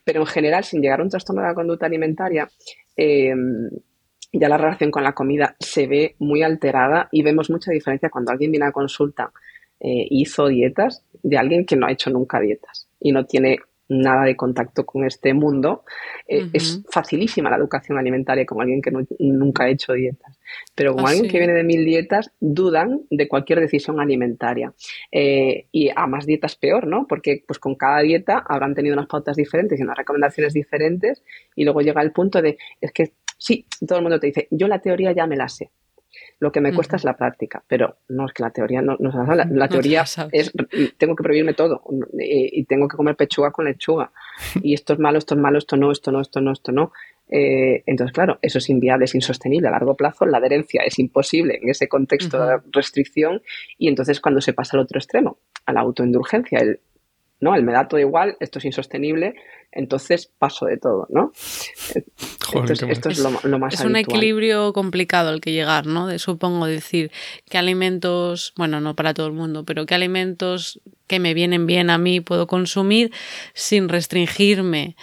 Pero en general, sin llegar a un trastorno de la conducta alimentaria, eh, ya la relación con la comida se ve muy alterada y vemos mucha diferencia cuando alguien viene a consulta eh, hizo dietas de alguien que no ha hecho nunca dietas y no tiene nada de contacto con este mundo, eh, es facilísima la educación alimentaria con alguien que nunca ha hecho dietas. Pero con ah, alguien que viene de mil dietas, dudan de cualquier decisión alimentaria. Eh, y a más dietas peor, ¿no? Porque pues con cada dieta habrán tenido unas pautas diferentes y unas recomendaciones diferentes y luego llega el punto de, es que sí, todo el mundo te dice, yo la teoría ya me la sé. Lo que me cuesta es la práctica, pero no es que la teoría no, no la, la teoría es tengo que prohibirme todo y, tengo que comer pechuga con lechuga. Y esto es malo, esto es malo, esto no, esto no, esto no, esto no. Eh, entonces, claro, eso es inviable, es insostenible. A largo plazo, la adherencia es imposible en ese contexto de restricción y entonces cuando se pasa al otro extremo, a la autoindulgencia, el ¿no? El me da todo igual, esto es insostenible, entonces paso de todo, ¿no? esto es, lo, más Es un equilibrio complicado al que llegar, ¿no? De, supongo decir qué alimentos, bueno, no para todo el mundo, pero qué alimentos que me vienen bien a mí puedo consumir sin restringirme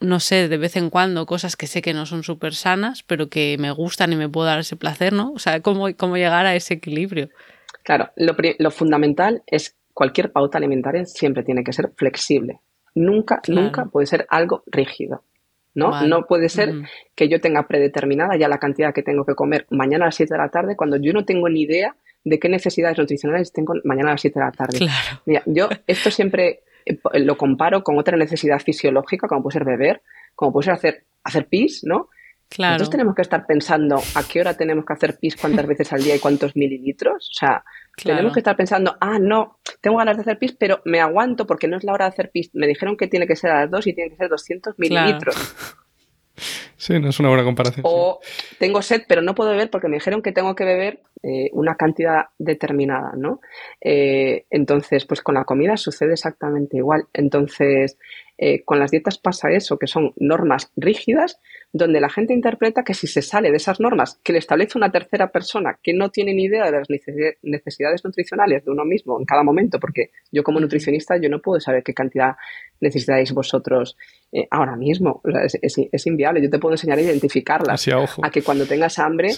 no sé, de vez en cuando cosas que sé que no son súper sanas, pero que me gustan y me puedo dar ese placer, ¿no? O sea, cómo, cómo llegar a ese equilibrio. Claro, lo, lo fundamental es cualquier pauta alimentaria siempre tiene que ser flexible. Nunca, nunca puede ser algo rígido. ¿no? No puede ser que yo tenga predeterminada ya la cantidad que tengo que comer mañana a las 7 de la tarde cuando yo no tengo ni idea de qué necesidades nutricionales tengo mañana a las 7 de la tarde. Claro. Mira, yo esto siempre eh, lo comparo con otra necesidad fisiológica, como puede ser beber, como puede ser hacer, hacer pis, ¿no? Claro. Entonces tenemos que estar pensando a qué hora tenemos que hacer pis, cuántas veces al día y cuántos mililitros. O sea, tenemos que estar pensando, ah, no, tengo ganas de hacer pis, pero me aguanto porque no es la hora de hacer pis. Me dijeron que tiene que ser a las 2 y tiene que ser 200 mililitros. Sí, no es una buena comparación. O tengo sed, pero no puedo beber porque me dijeron que tengo que beber eh, una cantidad determinada, ¿no? Eh, entonces, pues con la comida sucede exactamente igual. Entonces, eh, con las dietas pasa eso, que son normas rígidas, donde la gente interpreta que si se sale de esas normas que le establece una tercera persona que no tiene ni idea de las necesidades nutricionales de uno mismo en cada momento, porque yo como nutricionista yo no puedo saber qué cantidad necesitáis vosotros eh, ahora mismo. es, inviable. Yo te puedo enseñar a identificarlas. a, que cuando tengas hambre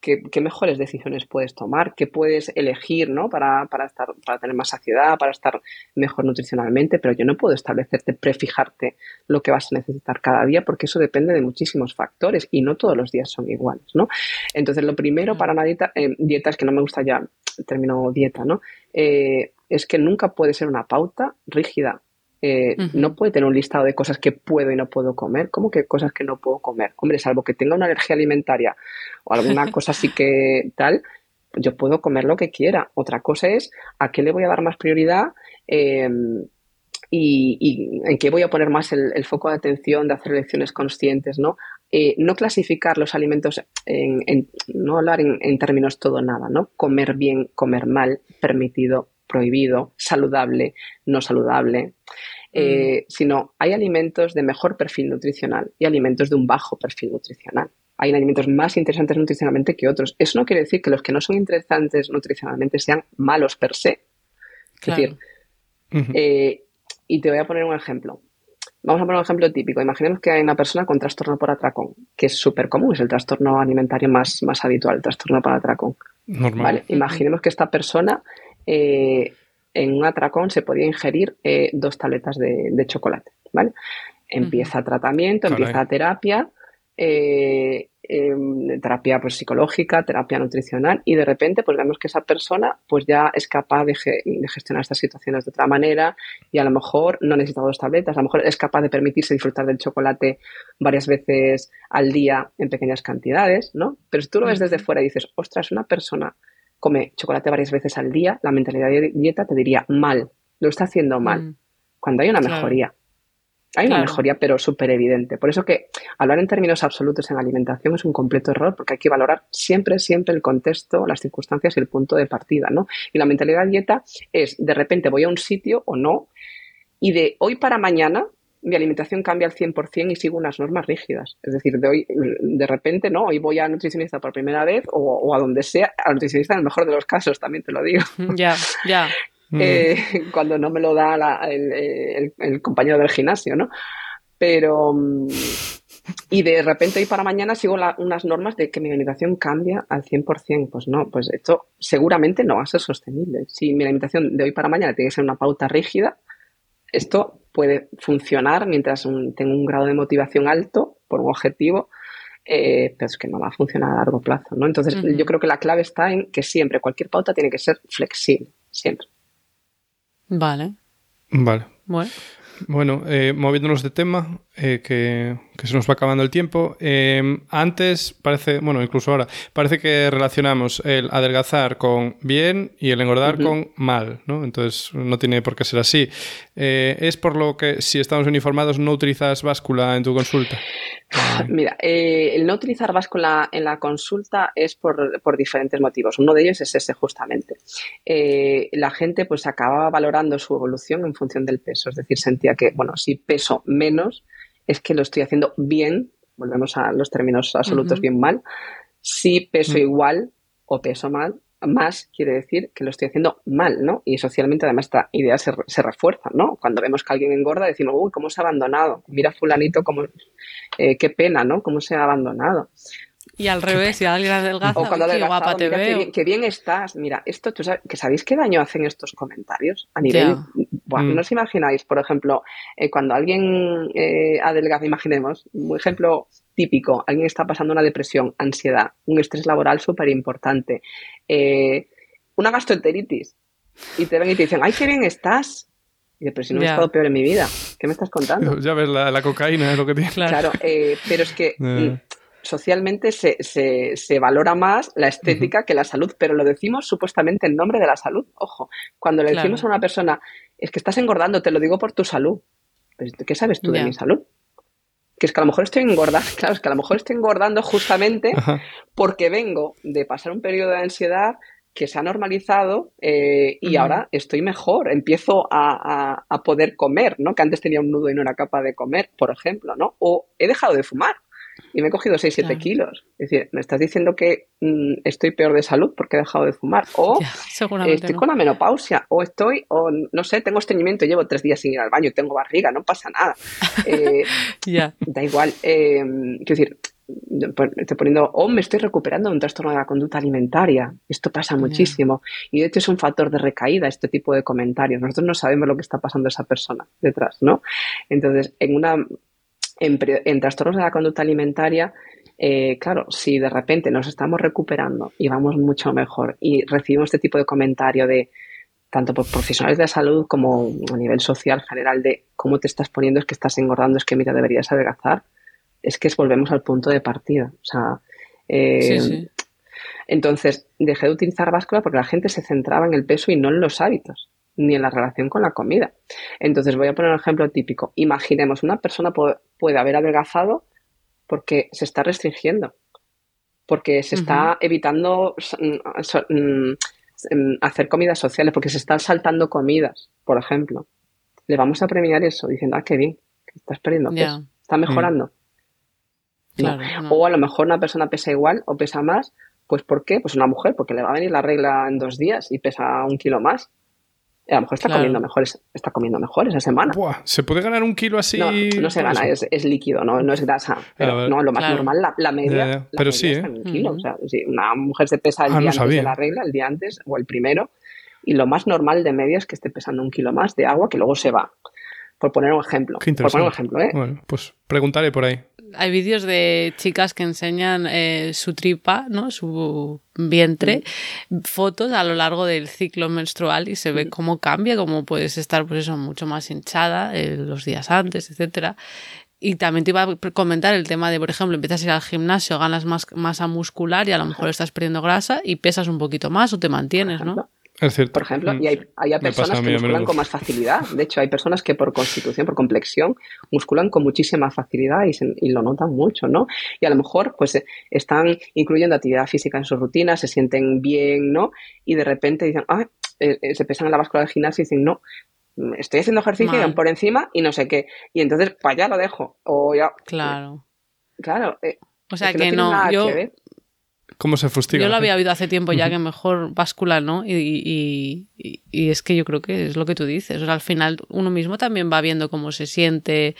qué, mejores decisiones puedes tomar, qué puedes elegir, ¿no? Para, estar, para tener más saciedad, para estar mejor nutricionalmente, pero yo no puedo establecerte, prefijarte lo que vas a necesitar cada día, porque eso depende de muchísimos factores y no todos los días son iguales, ¿no? Entonces, lo primero para una dieta, eh, dieta es que no me gusta ya el término dieta, ¿no? Eh, es que nunca puede ser una pauta rígida. Eh, no puede tener un listado de cosas que puedo y no puedo comer. ¿Cómo que cosas que no puedo comer? Hombre, salvo que tenga una alergia alimentaria o alguna cosa así que tal, yo puedo comer lo que quiera. Otra cosa es a qué le voy a dar más prioridad em, y, en qué voy a poner más el, foco de atención de hacer elecciones conscientes, ¿no? Eh, no clasificar los alimentos en, no hablar en, en términos todo nada, ¿no? Comer bien, comer mal, permitido, prohibido, saludable, no saludable, eh, mm. sino hay alimentos de mejor perfil nutricional y alimentos de un bajo perfil nutricional. Hay alimentos más interesantes nutricionalmente que otros. Eso no quiere decir que los que no son interesantes nutricionalmente sean malos per se. Es decir, eh, y te voy a poner un ejemplo. Vamos a poner un ejemplo típico. Imaginemos que hay una persona con trastorno por atracón, que es súper común, es el trastorno alimentario más, más habitual, el trastorno por atracón. Normal. Imaginemos que esta persona eh, en un atracón se podía ingerir eh, dos tabletas de, chocolate, ¿vale? Empieza tratamiento, empieza terapia, eh, em, terapia pues, psicológica, terapia nutricional y de repente pues vemos que esa persona pues ya es capaz de, gestionar estas situaciones de otra manera y a lo mejor no necesita dos tabletas, a lo mejor es capaz de permitirse disfrutar del chocolate varias veces al día en pequeñas cantidades, ¿no? Pero si tú lo ves desde fuera y dices, ostras, una persona come chocolate varias veces al día, la mentalidad de dieta te diría mal, lo está haciendo mal, mm. cuando hay una mejoría. Hay una mejoría, pero súper evidente. Por eso que hablar en términos absolutos en alimentación es un completo error, porque hay que valorar siempre, siempre el contexto, las circunstancias y el punto de partida, ¿no? Y la mentalidad de dieta es, de repente voy a un sitio o no, y de hoy para mañana mi alimentación cambia al 100% y sigo unas normas rígidas. Es decir, de hoy, de repente, no, hoy voy a nutricionista por primera vez o, a donde sea, a nutricionista en el mejor de los casos, también te lo digo. Ya, ya. Eh, cuando no me lo da el, compañero del gimnasio, ¿no? Pero... Mm, y de repente hoy para mañana sigo unas normas de que mi alimentación cambia al 100%. Pues no, pues esto seguramente no va a ser sostenible. Si mi alimentación de hoy para mañana tiene que ser una pauta rígida, esto puede funcionar mientras tenga un grado de motivación alto por un objetivo, eh, pero es que no va a funcionar a largo plazo, ¿no? Entonces, yo creo que la clave está en que siempre, cualquier pauta tiene que ser flexible, siempre. Vale. Vale. Bueno. Bueno, eh, moviéndonos de tema, eh, que, que se nos va acabando el tiempo. Em, antes parece, bueno, incluso ahora, parece que relacionamos el adelgazar con bien y el engordar con mal, ¿no? Entonces no tiene por qué ser así. Eh, es por lo que si estamos uniformados no utilizas báscula en tu consulta. Mira, eh, el no utilizar báscula en la consulta es por, diferentes motivos. Uno de ellos es ese justamente. Eh, la gente pues acababa valorando su evolución en función del peso, es decir, sentía que, bueno, si peso menos es que lo estoy haciendo bien, volvemos a los términos absolutos bien mal, si peso mm. igual o peso mal, más quiere decir que lo estoy haciendo mal, ¿no? Y socialmente además esta idea se, se refuerza, ¿no? Cuando vemos que alguien engorda decimos, uy, ¿cómo se ha abandonado? Mira fulanito, cómo, eh, qué pena, ¿no? ¿Cómo se ha abandonado? Y al revés, si alguien adelgaza, o cuando qué guapa te veo. Qué bien, estás. Mira, esto, ¿tú sabes, que sabéis qué daño hacen estos comentarios? A nivel, bueno, mm. no os imagináis, por ejemplo, eh, cuando alguien eh, adelgaza, imaginemos, un ejemplo típico, alguien está pasando una depresión, ansiedad, un estrés laboral súper importante, eh, una gastroenteritis, y te ven y te dicen, ay, qué bien estás. Y dices, pero si no he estado peor en mi vida, ¿qué me estás contando? Ya ves, la, cocaína es lo que tiene. Claro, pero es que socialmente se, se, valora más la estética que la salud, pero lo decimos supuestamente en nombre de la salud. Ojo, cuando le decimos a una persona, es que estás engordando, te lo digo por tu salud. Pues, ¿Qué sabes tú de mi salud? Que es que a lo mejor estoy engordando, claro, es que a lo mejor estoy engordando justamente porque vengo de pasar un periodo de ansiedad que se ha normalizado eh, y ahora estoy mejor, empiezo a, a, poder comer, ¿no? Que antes tenía un nudo y no era capaz de comer, por ejemplo, ¿no? O he dejado de fumar y me he cogido 6-7 kilos. Es decir, me estás diciendo que mm, estoy peor de salud porque he dejado de fumar. O estoy con la menopausia. O estoy, o no sé, tengo estreñimiento, llevo tres días sin ir al baño, tengo barriga, no pasa nada. Eh, da igual. Eh, quiero decir, pues, estoy poniendo, o me estoy recuperando de un trastorno de la conducta alimentaria. Esto pasa muchísimo. Y de hecho es un factor de recaída este tipo de comentarios. Nosotros no sabemos lo que está pasando esa persona detrás, ¿no? Entonces, en una en, trastornos de la conducta alimentaria, eh, claro, si de repente nos estamos recuperando y vamos mucho mejor y recibimos este tipo de comentario de tanto por profesionales de salud como a nivel social general de cómo te estás poniendo, es que estás engordando, es que mira, deberías adelgazar, es que volvemos al punto de partida. O sea, eh, entonces dejé de utilizar báscula porque la gente se centraba en el peso y no en los hábitos ni en la relación con la comida. Entonces voy a poner un ejemplo típico. Imaginemos, una persona puede, haber adelgazado porque se está restringiendo, porque se está evitando mm, mm, mm, hacer comidas sociales, porque se están saltando comidas, por ejemplo. Le vamos a premiar eso diciendo, ah, qué bien, que estás perdiendo peso, está mejorando. O a lo mejor una persona pesa igual o pesa más, pues ¿por qué? Pues una mujer, porque le va a venir la regla en dos días y pesa un kilo más a lo mejor está comiendo mejor, está comiendo mejor esa semana. ¿Se puede ganar un kilo así? No, se gana, es, líquido, no, no es grasa. Pero no, lo más normal, la, media. pero sí, ¿eh? un kilo. o sea, si una mujer se pesa el ah, día antes de la regla, el día antes o el primero, y lo más normal de media es que esté pesando un kilo más de agua que luego se va. Por poner un ejemplo. por poner un ejemplo, ¿eh? Bueno, pues preguntaré por ahí hay vídeos de chicas que enseñan eh, su tripa, ¿no? Su vientre, fotos a lo largo del ciclo menstrual y se ve cómo cambia, cómo puedes estar, pues eso, mucho más hinchada eh, los días antes, etcétera. Y también te iba a comentar el tema de, por ejemplo, empiezas a ir al gimnasio, ganas más masa muscular y a lo mejor estás perdiendo grasa y pesas un poquito más o te mantienes, ¿no? Por ejemplo, y hay, hay personas que musculan con más facilidad. De hecho, hay personas que por constitución, por complexión, musculan con muchísima facilidad y, lo notan mucho, ¿no? Y a lo mejor, pues, eh, están incluyendo actividad física en su rutina, se sienten bien, ¿no? Y de repente dicen, ah, se pesan en la báscula del gimnasio y dicen, no, estoy haciendo ejercicio por encima y no sé qué. Y entonces, pues ya lo dejo. O ya. Claro. Claro. o sea que, no, yo, ¿Cómo se fustiga? Yo lo había oído hace tiempo ya que mejor báscula, ¿no? Y, es que yo creo que es lo que tú dices. O sea, al final uno mismo también va viendo cómo se siente,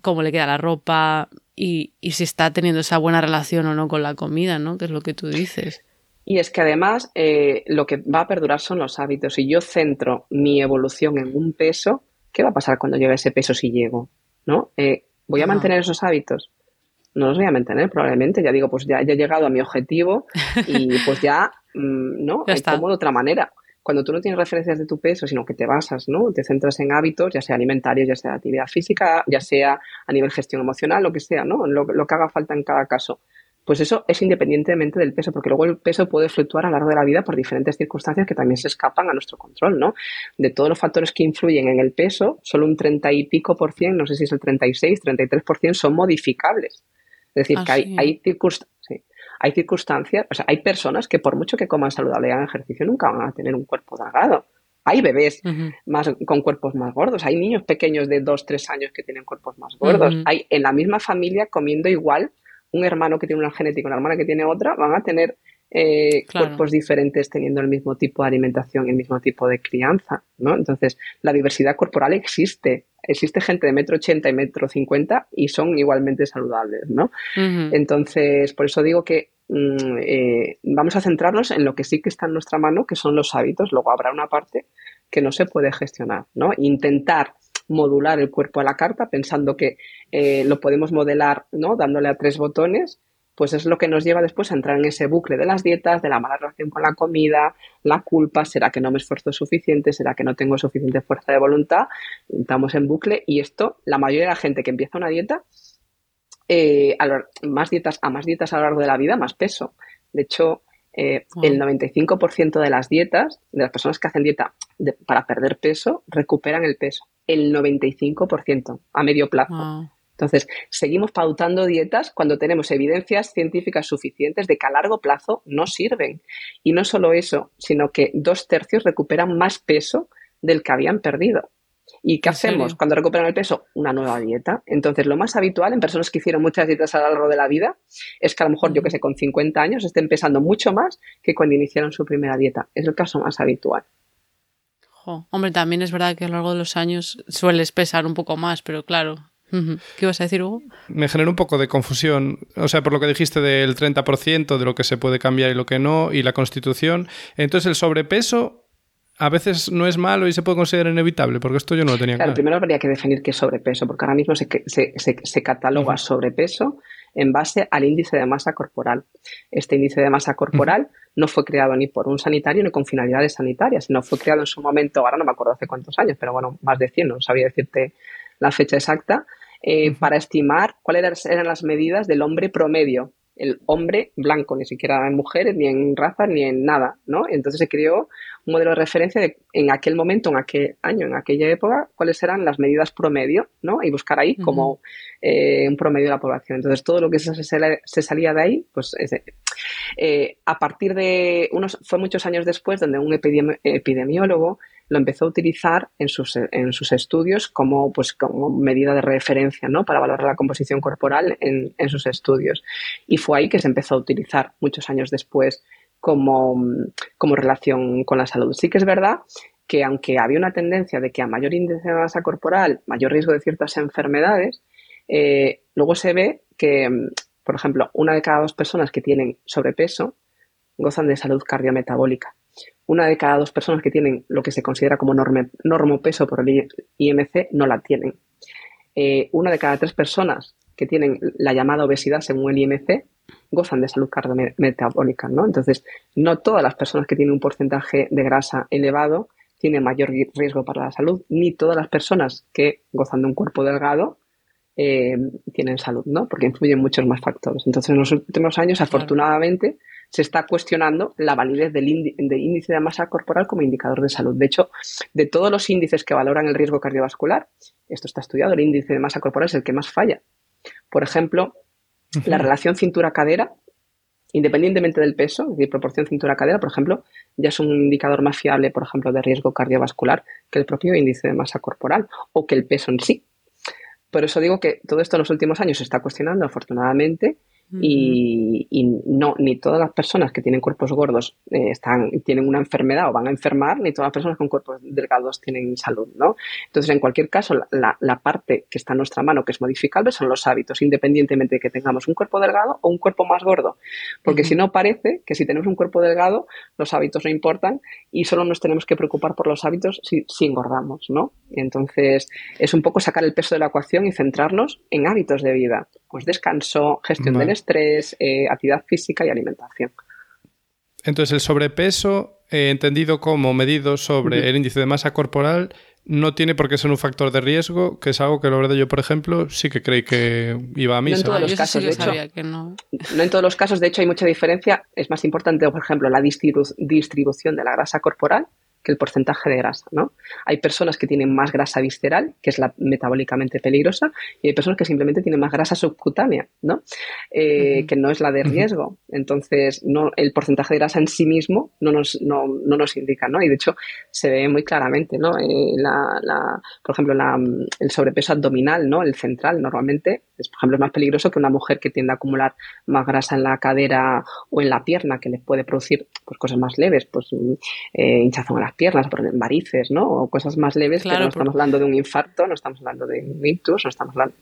cómo le queda la ropa y, si está teniendo esa buena relación o no con la comida, ¿no? Que es lo que tú dices. Y es que además eh, lo que va a perdurar son los hábitos. Si yo centro mi evolución en un peso, ¿qué va a pasar cuando llegue ese peso si llego? ¿No? Eh, ¿Voy a mantener esos hábitos? No los voy a mantener probablemente. Ya digo, pues ya, he llegado a mi objetivo y pues ya, mm, ¿no? Hay como de otra manera. cuando tú no tienes referencias de tu peso, sino que te basas, ¿no? Te centras en hábitos, ya sea alimentarios, ya sea de actividad física, ya sea a nivel gestión emocional, lo que sea, ¿no? Lo, lo que haga falta en cada caso. Pues eso es independientemente del peso, porque luego el peso puede fluctuar a lo largo de la vida por diferentes circunstancias que también se escapan a nuestro control, ¿no? De todos los factores que influyen en el peso, solo un 30 y pico por cien, no sé si es el 36, 33 por cien, son modificables. Es decir, que hay, hay, hay circunstancias, o sea, hay personas que por mucho que coman saludable y hagan ejercicio, nunca van a tener un cuerpo delgado. Hay bebés más, con cuerpos más gordos, hay niños pequeños de 2, 3 años que tienen cuerpos más gordos. Hay en la misma familia comiendo igual un hermano que tiene una genética y una hermana que tiene otra, van a tener eh, cuerpos diferentes teniendo el mismo tipo de alimentación y el mismo tipo de crianza, ¿no? Entonces, la diversidad corporal existe. Existe gente de metro ochenta y metro cincuenta y son igualmente saludables, ¿no? Entonces, por eso digo que mm, eh, vamos a centrarnos en lo que sí que está en nuestra mano, que son los hábitos. Luego habrá una parte que no se puede gestionar, ¿no? Intentar modular el cuerpo a la carta pensando que eh, lo podemos modelar, ¿no? Dándole a tres botones pues es lo que nos lleva después a entrar en ese bucle de las dietas, de la mala relación con la comida, la culpa, será que no me esfuerzo suficiente, será que no tengo suficiente fuerza de voluntad, estamos en bucle y esto, la mayoría de la gente que empieza una dieta, eh, a más dietas, a más dietas a lo largo de la vida, más peso. De hecho, eh, el 95% de las dietas, de las personas que hacen dieta para perder peso, recuperan el peso. El 95% a medio plazo. Entonces, seguimos pautando dietas cuando tenemos evidencias científicas suficientes de que a largo plazo no sirven. Y no solo eso, sino que dos tercios recuperan más peso del que habían perdido. ¿Y qué hacemos cuando recuperan el peso? Una nueva dieta. Entonces, lo más habitual en personas que hicieron muchas dietas a lo largo de la vida es que a lo mejor, yo que sé, con 50 años estén pesando mucho más que cuando iniciaron su primera dieta. Es el caso más habitual. Hombre, también es verdad que a lo largo de los años sueles pesar un poco más, pero claro, ¿Qué ibas a decir, Hugo? Me genera un poco de confusión. O sea, por lo que dijiste del 30% de lo que se puede cambiar y lo que no, y la constitución. Entonces, el sobrepeso a veces no es malo y se puede considerar inevitable, porque esto yo no lo tenía claro. primero habría que definir qué es sobrepeso, porque ahora mismo se, se, cataloga sobrepeso en base al índice de masa corporal. Este índice de masa corporal no fue creado ni por un sanitario ni con finalidades sanitarias, sino fue creado en su momento, ahora no me acuerdo hace cuántos años, pero bueno, más de 100, no sabía decirte la fecha exacta, eh, para estimar cuáles eran las medidas del hombre promedio, el hombre blanco, ni siquiera en mujeres, ni en raza, ni en nada, ¿no? Entonces se creó un modelo de referencia de en aquel momento, en aquel año, en aquella época, cuáles eran las medidas promedio, ¿no? Y buscar ahí como eh, un promedio de la población. Entonces todo lo que se, salía de ahí, pues eh, a partir de unos, fue muchos años después donde un epidemiólogo lo empezó a utilizar en sus, en sus estudios como, pues, como medida de referencia ¿no? para valorar la composición corporal en, en sus estudios. Y fue ahí que se empezó a utilizar muchos años después como, como relación con la salud. Sí que es verdad que aunque había una tendencia de que a mayor índice de masa corporal, mayor riesgo de ciertas enfermedades, eh, luego se ve que, por ejemplo, una de cada dos personas que tienen sobrepeso gozan de salud cardiometabólica una de cada dos personas que tienen lo que se considera como norme, peso por el IMC no la tienen. Eh, una de cada tres personas que tienen la llamada obesidad según el IMC gozan de salud cardiometabólica, ¿no? Entonces, no todas las personas que tienen un porcentaje de grasa elevado tienen mayor riesgo para la salud, ni todas las personas que gozan de un cuerpo delgado eh, tienen salud, ¿no? Porque influyen muchos más factores. Entonces, en los últimos años, afortunadamente, se está cuestionando la validez del, índice de masa corporal como indicador de salud. De hecho, de todos los índices que valoran el riesgo cardiovascular, esto está estudiado, el índice de masa corporal es el que más falla. Por ejemplo, la relación cintura-cadera, independientemente del peso, es decir, proporción cintura-cadera, por ejemplo, ya es un indicador más fiable, por ejemplo, de riesgo cardiovascular que el propio índice de masa corporal o que el peso en sí. Por eso digo que todo esto en los últimos años se está cuestionando, afortunadamente, y, no, ni todas las personas que tienen cuerpos gordos eh, están, tienen una enfermedad o van a enfermar, ni todas las personas con cuerpos delgados tienen salud, ¿no? Entonces, en cualquier caso, la, la, parte que está en nuestra mano, que es modificable, son los hábitos, independientemente de que tengamos un cuerpo delgado o un cuerpo más gordo. Porque si no, parece que si tenemos un cuerpo delgado, los hábitos no importan y solo nos tenemos que preocupar por los hábitos si, si engordamos, ¿no? Entonces, es un poco sacar el peso de la ecuación y centrarnos en hábitos de vida. Pues descanso, gestión del estrés, eh, actividad física y alimentación. Entonces, el sobrepeso, eh, entendido como medido sobre el índice de masa corporal, no tiene por qué ser un factor de riesgo, que es algo que la verdad yo, por ejemplo, sí que creí que iba a misa. No en todos los casos, de hecho, no. en todos los casos, de hecho, hay mucha diferencia. Es más importante, por ejemplo, la distribución de la grasa corporal que el porcentaje de grasa, ¿no? Hay personas que tienen más grasa visceral, que es la metabólicamente peligrosa, y hay personas que simplemente tienen más grasa subcutánea, ¿no? Eh, que no es la de riesgo. Entonces, no, el porcentaje de grasa en sí mismo no nos, no, no nos indica, ¿no? Y de hecho, se ve muy claramente, ¿no? Eh, la, la, por ejemplo, la, el sobrepeso abdominal, ¿no? El central, normalmente, es, por ejemplo, es más peligroso que una mujer que tiende a acumular más grasa en la cadera o en la pierna, que le puede producir pues, cosas más leves, pues eh, hinchazón en las piernas, por varices, ¿no? O cosas más leves, claro, no estamos hablando de un infarto, no estamos hablando de un ictus, no estamos hablando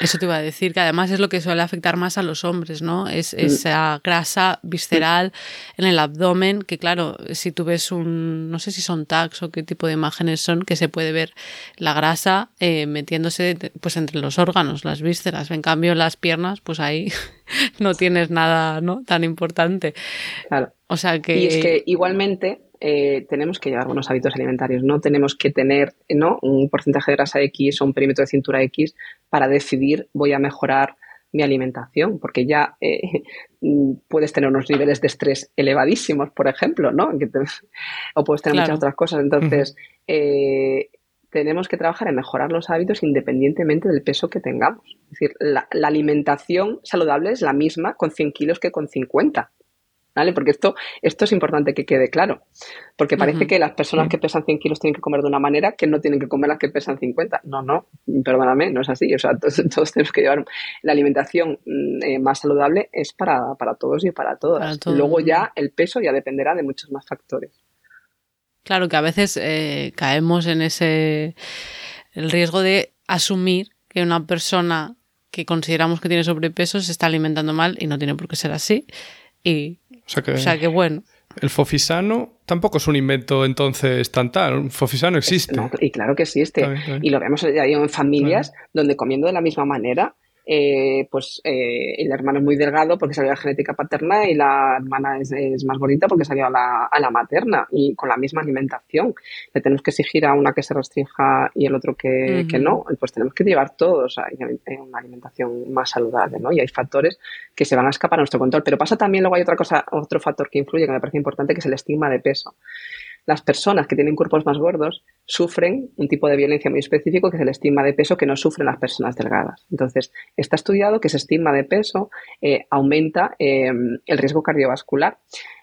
eso te iba a decir, que además es lo que suele afectar más a los hombres, ¿no? Es mm. esa grasa visceral en el abdomen, que claro, si tú ves un, no sé si son tags o qué tipo de imágenes son, que se puede ver la grasa eh, metiéndose pues entre los órganos, las vísceras. En cambio, las piernas, pues ahí no tienes nada, ¿no? Tan importante. Claro. O sea que... Y es que igualmente eh, tenemos que llevar buenos hábitos alimentarios. No tenemos que tener ¿no? un porcentaje de grasa X o un perímetro de cintura X para decidir voy a mejorar mi alimentación, porque ya eh, puedes tener unos niveles de estrés elevadísimos, por ejemplo, ¿no? o puedes tener muchas otras cosas. Entonces, eh, tenemos que trabajar en mejorar los hábitos independientemente del peso que tengamos. Es decir, la, la alimentación saludable es la misma con 100 kilos que con 50. Porque esto, esto es importante que quede claro. Porque parece que las personas que pesan 100 kilos tienen que comer de una manera que no tienen que comer las que pesan 50. No, no, perdóname, no es así. O sea, todos, tenemos que llevar la alimentación mm, eh, más saludable es para, todos y para todas. Luego ya el peso ya dependerá de muchos más factores. Claro que a veces eh, caemos en ese el riesgo de asumir que una persona que consideramos que tiene sobrepeso se está alimentando mal y no tiene por qué ser así. Y o sea que, bueno. El fofisano tampoco es un invento entonces tan tal. Un fofisano existe. y claro que existe. Y lo vemos ya en familias donde comiendo de la misma manera eh, pues eh, el hermano es muy delgado porque salió a la genética paterna y la hermana es, más bonita porque salió a la, a la, materna y con la misma alimentación. Le tenemos que exigir a una que se restrinja y el otro que, que no. Pues tenemos que llevar todos a una alimentación más saludable, ¿no? Y hay factores que se van a escapar a nuestro control. Pero pasa también, luego hay otra cosa, otro factor que influye que me parece importante, que es el estigma de peso las personas que tienen cuerpos más gordos sufren un tipo de violencia muy específico que es el estigma de peso que no sufren las personas delgadas. Entonces, está estudiado que ese estigma de peso eh, aumenta eh, el riesgo cardiovascular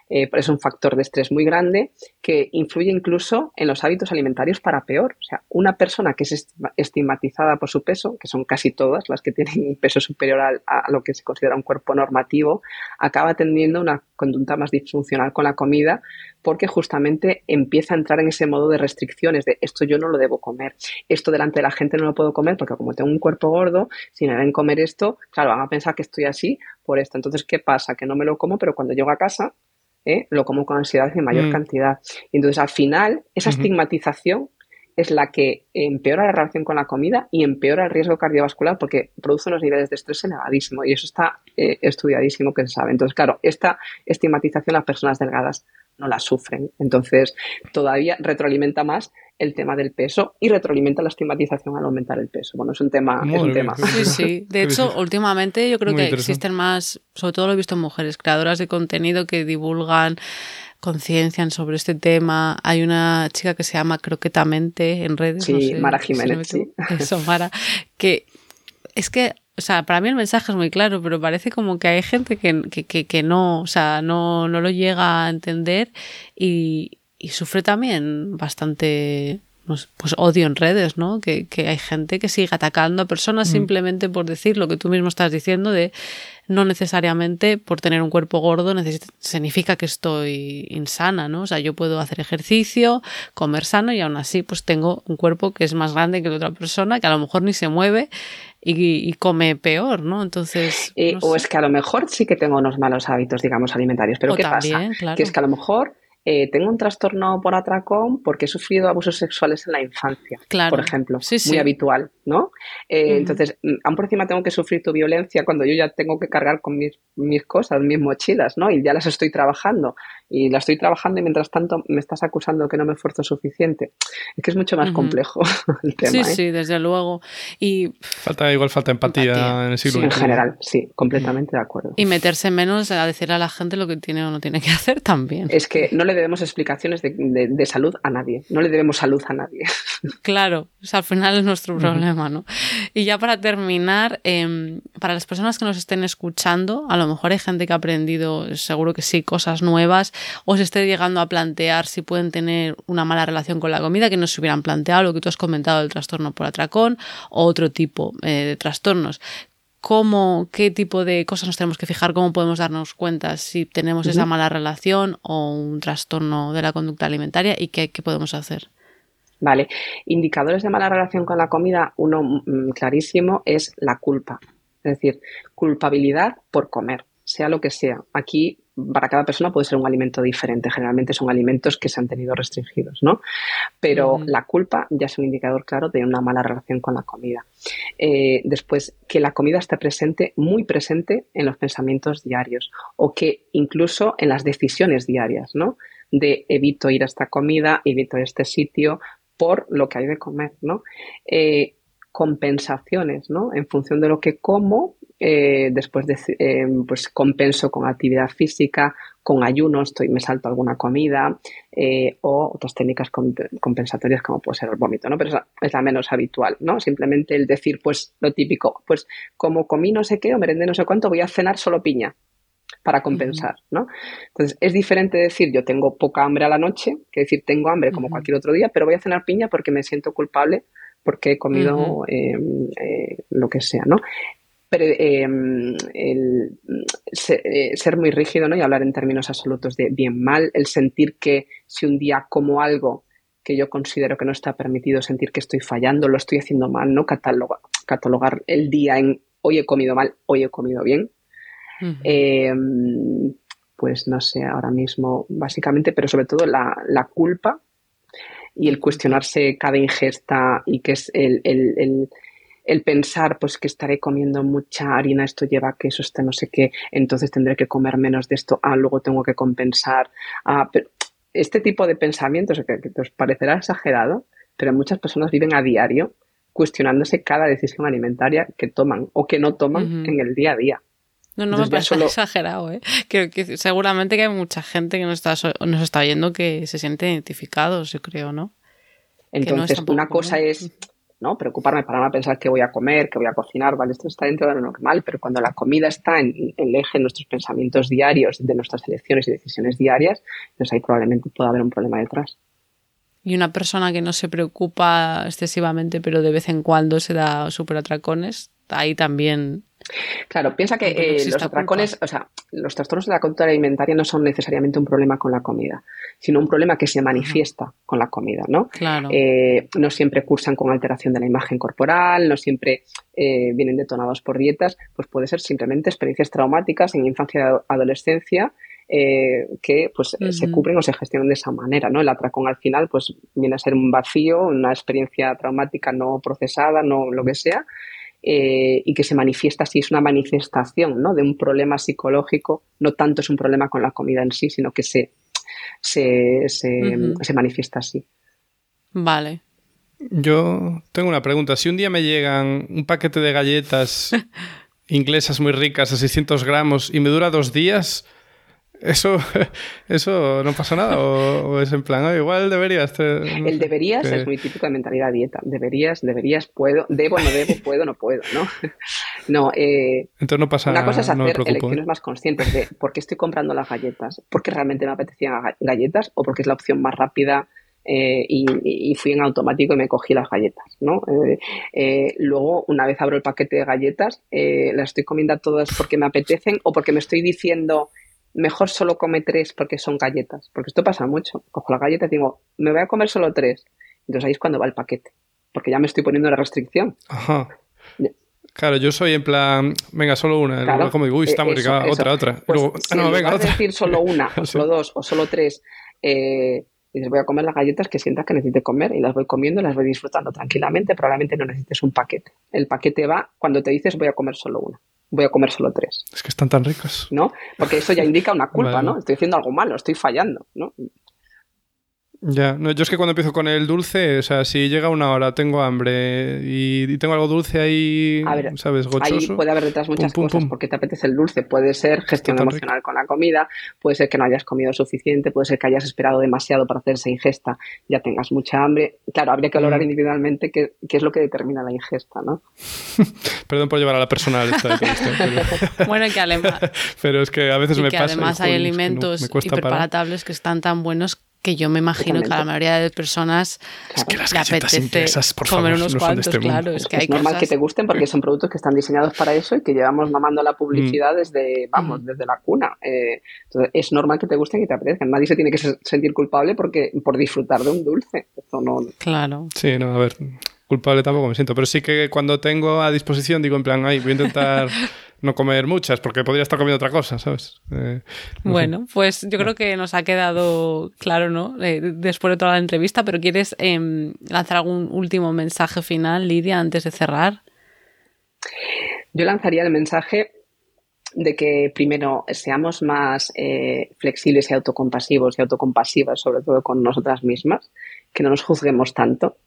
eh, es un factor de estrés muy grande que influye incluso en los hábitos alimentarios para peor. O sea, una persona que es estigmatizada por su peso, que son casi todas las que tienen un peso superior a, lo que se considera un cuerpo normativo, acaba teniendo una conducta más disfuncional con la comida porque justamente empieza a entrar en ese modo de restricciones de esto yo no lo debo comer, esto delante de la gente no lo puedo comer porque como tengo un cuerpo gordo, si me ven comer esto, claro, van a pensar que estoy así por esto. Entonces, ¿qué pasa? Que no me lo como, pero cuando llego a casa ¿eh? lo como con ansiedad en mayor mm. cantidad. Y entonces, al final, esa estigmatización es la que empeora la relación con la comida y empeora el riesgo cardiovascular porque produce unos niveles de estrés elevadísimos y eso está eh, estudiadísimo que se sabe. Entonces, claro, esta estigmatización las personas delgadas no la sufren. Entonces, todavía retroalimenta más el tema del peso y retroalimenta la estigmatización al aumentar el peso. Bueno, es un tema. es un tema. Sí, sí. De hecho, últimamente yo creo que existen más, sobre todo lo he visto en mujeres, creadoras de contenido que divulgan conciencian sobre este tema. Hay una chica que se llama Croquetamente en redes. Sí, Mara Jiménez. sí. Eso, Mara. Que es que o sea, para mí el mensaje es muy claro, pero parece como que hay gente que, que, que, no, o sea, no, no, lo llega a entender y, y sufre también bastante pues, pues odio en redes, ¿no? Que, que, hay gente que sigue atacando a personas mm. simplemente por decir lo que tú mismo estás diciendo de no necesariamente por tener un cuerpo gordo significa que estoy insana, ¿no? O sea, yo puedo hacer ejercicio, comer sano y aún así pues tengo un cuerpo que es más grande que la otra persona, que a lo mejor ni se mueve y, come peor, ¿no? Entonces... Eh, o es que a lo mejor sí que tengo unos malos hábitos, digamos, alimentarios, pero ¿qué pasa? Que es que a lo mejor eh, tengo un trastorno por atracón porque he sufrido abusos sexuales en la infancia, por ejemplo, muy habitual, ¿no? Eh, entonces, mm, aún por encima tengo que sufrir tu violencia cuando yo ya tengo que cargar con mis, mis cosas, mis mochilas, ¿no? Y ya las estoy trabajando y las estoy trabajando y mientras tanto me estás acusando que no me esfuerzo suficiente. Es que es mucho más complejo el tema. Sí, ¿eh? sí, desde luego. Y falta igual falta empatía, en el siglo sí, En general, sí, completamente de acuerdo. Y meterse menos a decirle a la gente lo que tiene o no tiene que hacer también. Es que no le debemos explicaciones de, salud a nadie, no le debemos salud a nadie. Claro, al final es nuestro problema, ¿no? Y ya para terminar, em, para las personas que nos estén escuchando, a lo mejor hay gente que ha aprendido, seguro que sí, cosas nuevas, o se esté llegando a plantear si pueden tener una mala relación con la comida, que no se hubieran planteado lo que tú has comentado del trastorno por atracón, o otro tipo eh, de trastornos. Cómo, qué tipo de cosas nos tenemos que fijar, cómo podemos darnos cuenta si tenemos esa mala relación o un trastorno de la conducta alimentaria y qué, podemos hacer. Vale, indicadores de mala relación con la comida, uno mm, clarísimo es la culpa, es decir, culpabilidad por comer, sea lo que sea. Aquí para cada persona puede ser un alimento diferente. Generalmente son alimentos que se han tenido restringidos, ¿no? Pero la culpa ya es un indicador claro de una mala relación con la comida. Eh, después, que la comida esté presente, muy presente en los pensamientos diarios o que incluso en las decisiones diarias, ¿no? De evito ir a esta comida, evito este sitio por lo que hay de comer, ¿no? Eh, compensaciones, ¿no? En función de lo que como, eh, después de, eh, pues compenso con actividad física, con ayuno, estoy, me salto alguna comida eh, o otras técnicas compensatorias como puede ser el vómito, ¿no? Pero es la, menos habitual, ¿no? Simplemente el decir, pues lo típico, pues como comí no sé qué o merendé no sé cuánto, voy a cenar solo piña para compensar, ¿no? Entonces, es diferente decir yo tengo poca hambre a la noche que decir tengo hambre como cualquier otro día, pero voy a cenar piña porque me siento culpable porque he comido em, eh, lo que sea, ¿no? Em, el, eh, ser muy rígido ¿no? y hablar en términos absolutos de bien mal, el sentir que si un día como algo que yo considero que no está permitido, sentir que estoy fallando, lo estoy haciendo mal, ¿no? Catalogar, catalogar el día en hoy he comido mal, hoy he comido bien. Em, pues no sé, ahora mismo, básicamente, pero sobre todo la, la culpa y el cuestionarse cada ingesta y que es el, el, el, pensar pues que estaré comiendo mucha harina, esto lleva queso, este no sé qué, entonces tendré que comer menos de esto, ah, luego tengo que compensar. Ah, pero este tipo de pensamientos que, que os parecerá exagerado, pero muchas personas viven a diario cuestionándose cada decisión alimentaria que toman o que no toman en el día a día. No, no me parece exagerado, ¿eh? Creo que seguramente que hay mucha gente que nos está, nos está viendo que se siente identificados, yo creo, ¿no? Entonces, una cosa es ¿no? preocuparme para no pensar qué voy a comer, qué voy a cocinar, vale, esto está dentro de lo normal, pero cuando la comida está en, el eje de nuestros pensamientos diarios, de nuestras elecciones y decisiones diarias, pues ahí probablemente pueda haber un problema detrás. Y una persona que no se preocupa excesivamente, pero de vez en cuando se da súper atracones, ahí también Claro, piensa que eh, los atracones, o sea, los trastornos de la conducta alimentaria no son necesariamente un problema con la comida, sino un problema que se manifiesta con la comida, ¿no? Claro. Eh, no siempre cursan con alteración de la imagen corporal, no siempre eh, vienen detonados por dietas, pues puede ser simplemente experiencias traumáticas en infancia y adolescencia que pues se cubren o se gestionan de esa manera, ¿no? El atracón al final pues viene a ser un vacío, una experiencia traumática no procesada, no lo que sea, eh, y que se manifiesta así, es una manifestación ¿no? de un problema psicológico, no tanto es un problema con la comida en sí, sino que se, se, se, manifiesta así. Vale. Yo tengo una pregunta. Si un día me llegan un paquete de galletas inglesas muy ricas a 600 gramos y me dura dos días, eso, eso no pasa nada, o, es en plan, igual deberías. el deberías es muy típico de mentalidad dieta. Deberías, deberías, puedo, debo, no debo, puedo, no puedo, ¿no? no, eh, Entonces no pasa nada. Una cosa es hacer ¿eh? elecciones más conscientes de por qué estoy comprando las galletas, porque realmente me apetecían galletas o porque es la opción más rápida eh, y, fui en automático y me cogí las galletas, ¿no? luego, una vez abro el paquete de galletas, las estoy comiendo todas porque me apetecen o porque me estoy diciendo mejor solo come tres porque son galletas. Porque esto pasa mucho. Cojo las galletas y digo, me voy a comer solo tres. Entonces ahí es cuando va el paquete. Porque ya me estoy poniendo la restricción. Ajá. Claro, yo soy en plan, venga, solo una. Claro, como digo, uy, está muy rica, otra, otra. Pues, ah, no, venga, otra. decir solo una, o solo dos, o solo tres, eh, dices, voy a comer las galletas que sientas que necesite comer y las voy comiendo y las voy disfrutando tranquilamente, probablemente no necesites un paquete. El paquete va cuando te dices voy a comer solo una, voy a comer solo tres. Es que están tan ricos. ¿No? Porque eso ya indica una culpa, ¿no? Estoy haciendo algo malo, estoy fallando, ¿no? Ya, no, yo es que cuando empiezo con el dulce, o sea, si llega una hora, tengo hambre y, tengo algo dulce ahí, ¿sabes? Gochoso. Ahí puede haber detrás muchas cosas, porque te apetece el dulce. Puede ser gestión emocional con la comida, puede ser que no hayas comido suficiente, puede ser que hayas esperado demasiado para hacer esa ingesta, ya tengas mucha hambre. Claro, habría que valorar mm. individualmente qué, es lo que determina la ingesta, ¿no? Perdón por llevar a la personal esta pero... bueno, que además... pero es que a veces me que pasa... además hay alimentos hiperpalatables que están tan buenos que yo me imagino que a la mayoría de personas es que las le apetece por comer unos cuantos, este claro. Es, que hay normal que te gusten porque son productos que están diseñados para eso y que llevamos mamando la publicidad mm. desde, vamos, mm. desde la cuna. Eh, entonces, es normal que te gusten y te apetezcan. Nadie se tiene que sentir culpable porque por disfrutar de un dulce. Esto no... Claro. Sí, no, a ver, culpable tampoco me siento, pero sí que cuando tengo a disposición digo en plan, ay, voy a intentar no comer muchas, porque podría estar comiendo otra cosa, ¿sabes? Eh, bueno, pues yo creo que nos ha quedado claro, ¿no? Eh, después de toda la entrevista, pero ¿quieres em, lanzar algún último mensaje final, Lidia, antes de cerrar? Yo lanzaría el mensaje de que primero seamos más eh, flexibles y autocompasivos y autocompasivas, sobre todo con nosotras mismas, que no nos juzguemos tanto,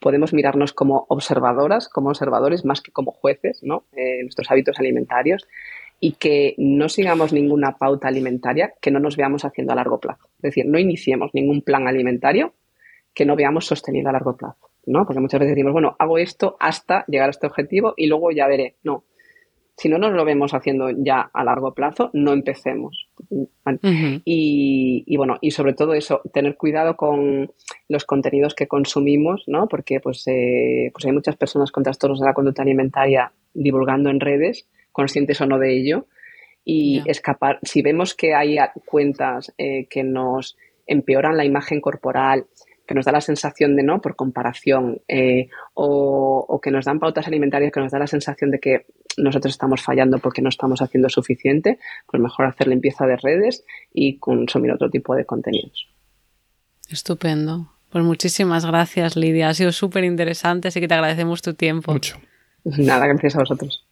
podemos mirarnos como observadoras, como observadores, más que como jueces, ¿no? Eh, nuestros hábitos alimentarios y que no sigamos ninguna pauta alimentaria que no nos veamos haciendo a largo plazo. Es decir, no iniciemos ningún plan alimentario que no veamos sostenido a largo plazo, ¿no? Porque muchas veces decimos, bueno, hago esto hasta llegar a este objetivo y luego ya veré. No, si no nos lo vemos haciendo ya a largo plazo, no empecemos. y, bueno, y sobre todo eso, tener cuidado con los contenidos que consumimos, ¿no? Porque pues, eh, pues hay muchas personas con trastornos de la conducta alimentaria divulgando en redes, conscientes o no de ello, y escapar. Si vemos que hay cuentas eh, que nos empeoran la imagen corporal, que nos da la sensación de no por comparación eh, o, que nos dan pautas alimentarias que nos da la sensación de que nosotros estamos fallando porque no estamos haciendo suficiente, pues mejor hacer limpieza de redes y consumir otro tipo de contenidos. Estupendo. Pues muchísimas gracias, Lidia. Ha sido súper interesante, así que te agradecemos tu tiempo. Mucho. Nada, gracias a vosotros.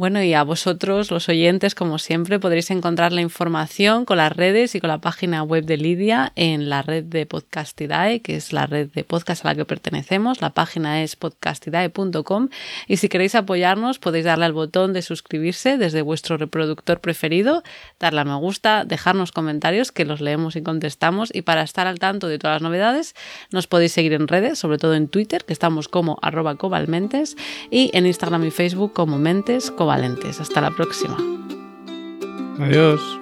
Bueno, y a vosotros, los oyentes, como siempre, podréis encontrar la información con las redes y con la página web de Lidia en la red de Podcastidae, que es la red de podcast a la que pertenecemos. La página es podcastidae.com y si queréis apoyarnos podéis darle al botón de suscribirse desde vuestro reproductor preferido, darle a me gusta, dejarnos comentarios que los leemos y contestamos. Y para estar al tanto de todas las novedades nos podéis seguir en redes, sobre todo en Twitter, que estamos como arroba cobalmentes y en Instagram y Facebook como mentes valentes. Hasta la próxima. Adiós.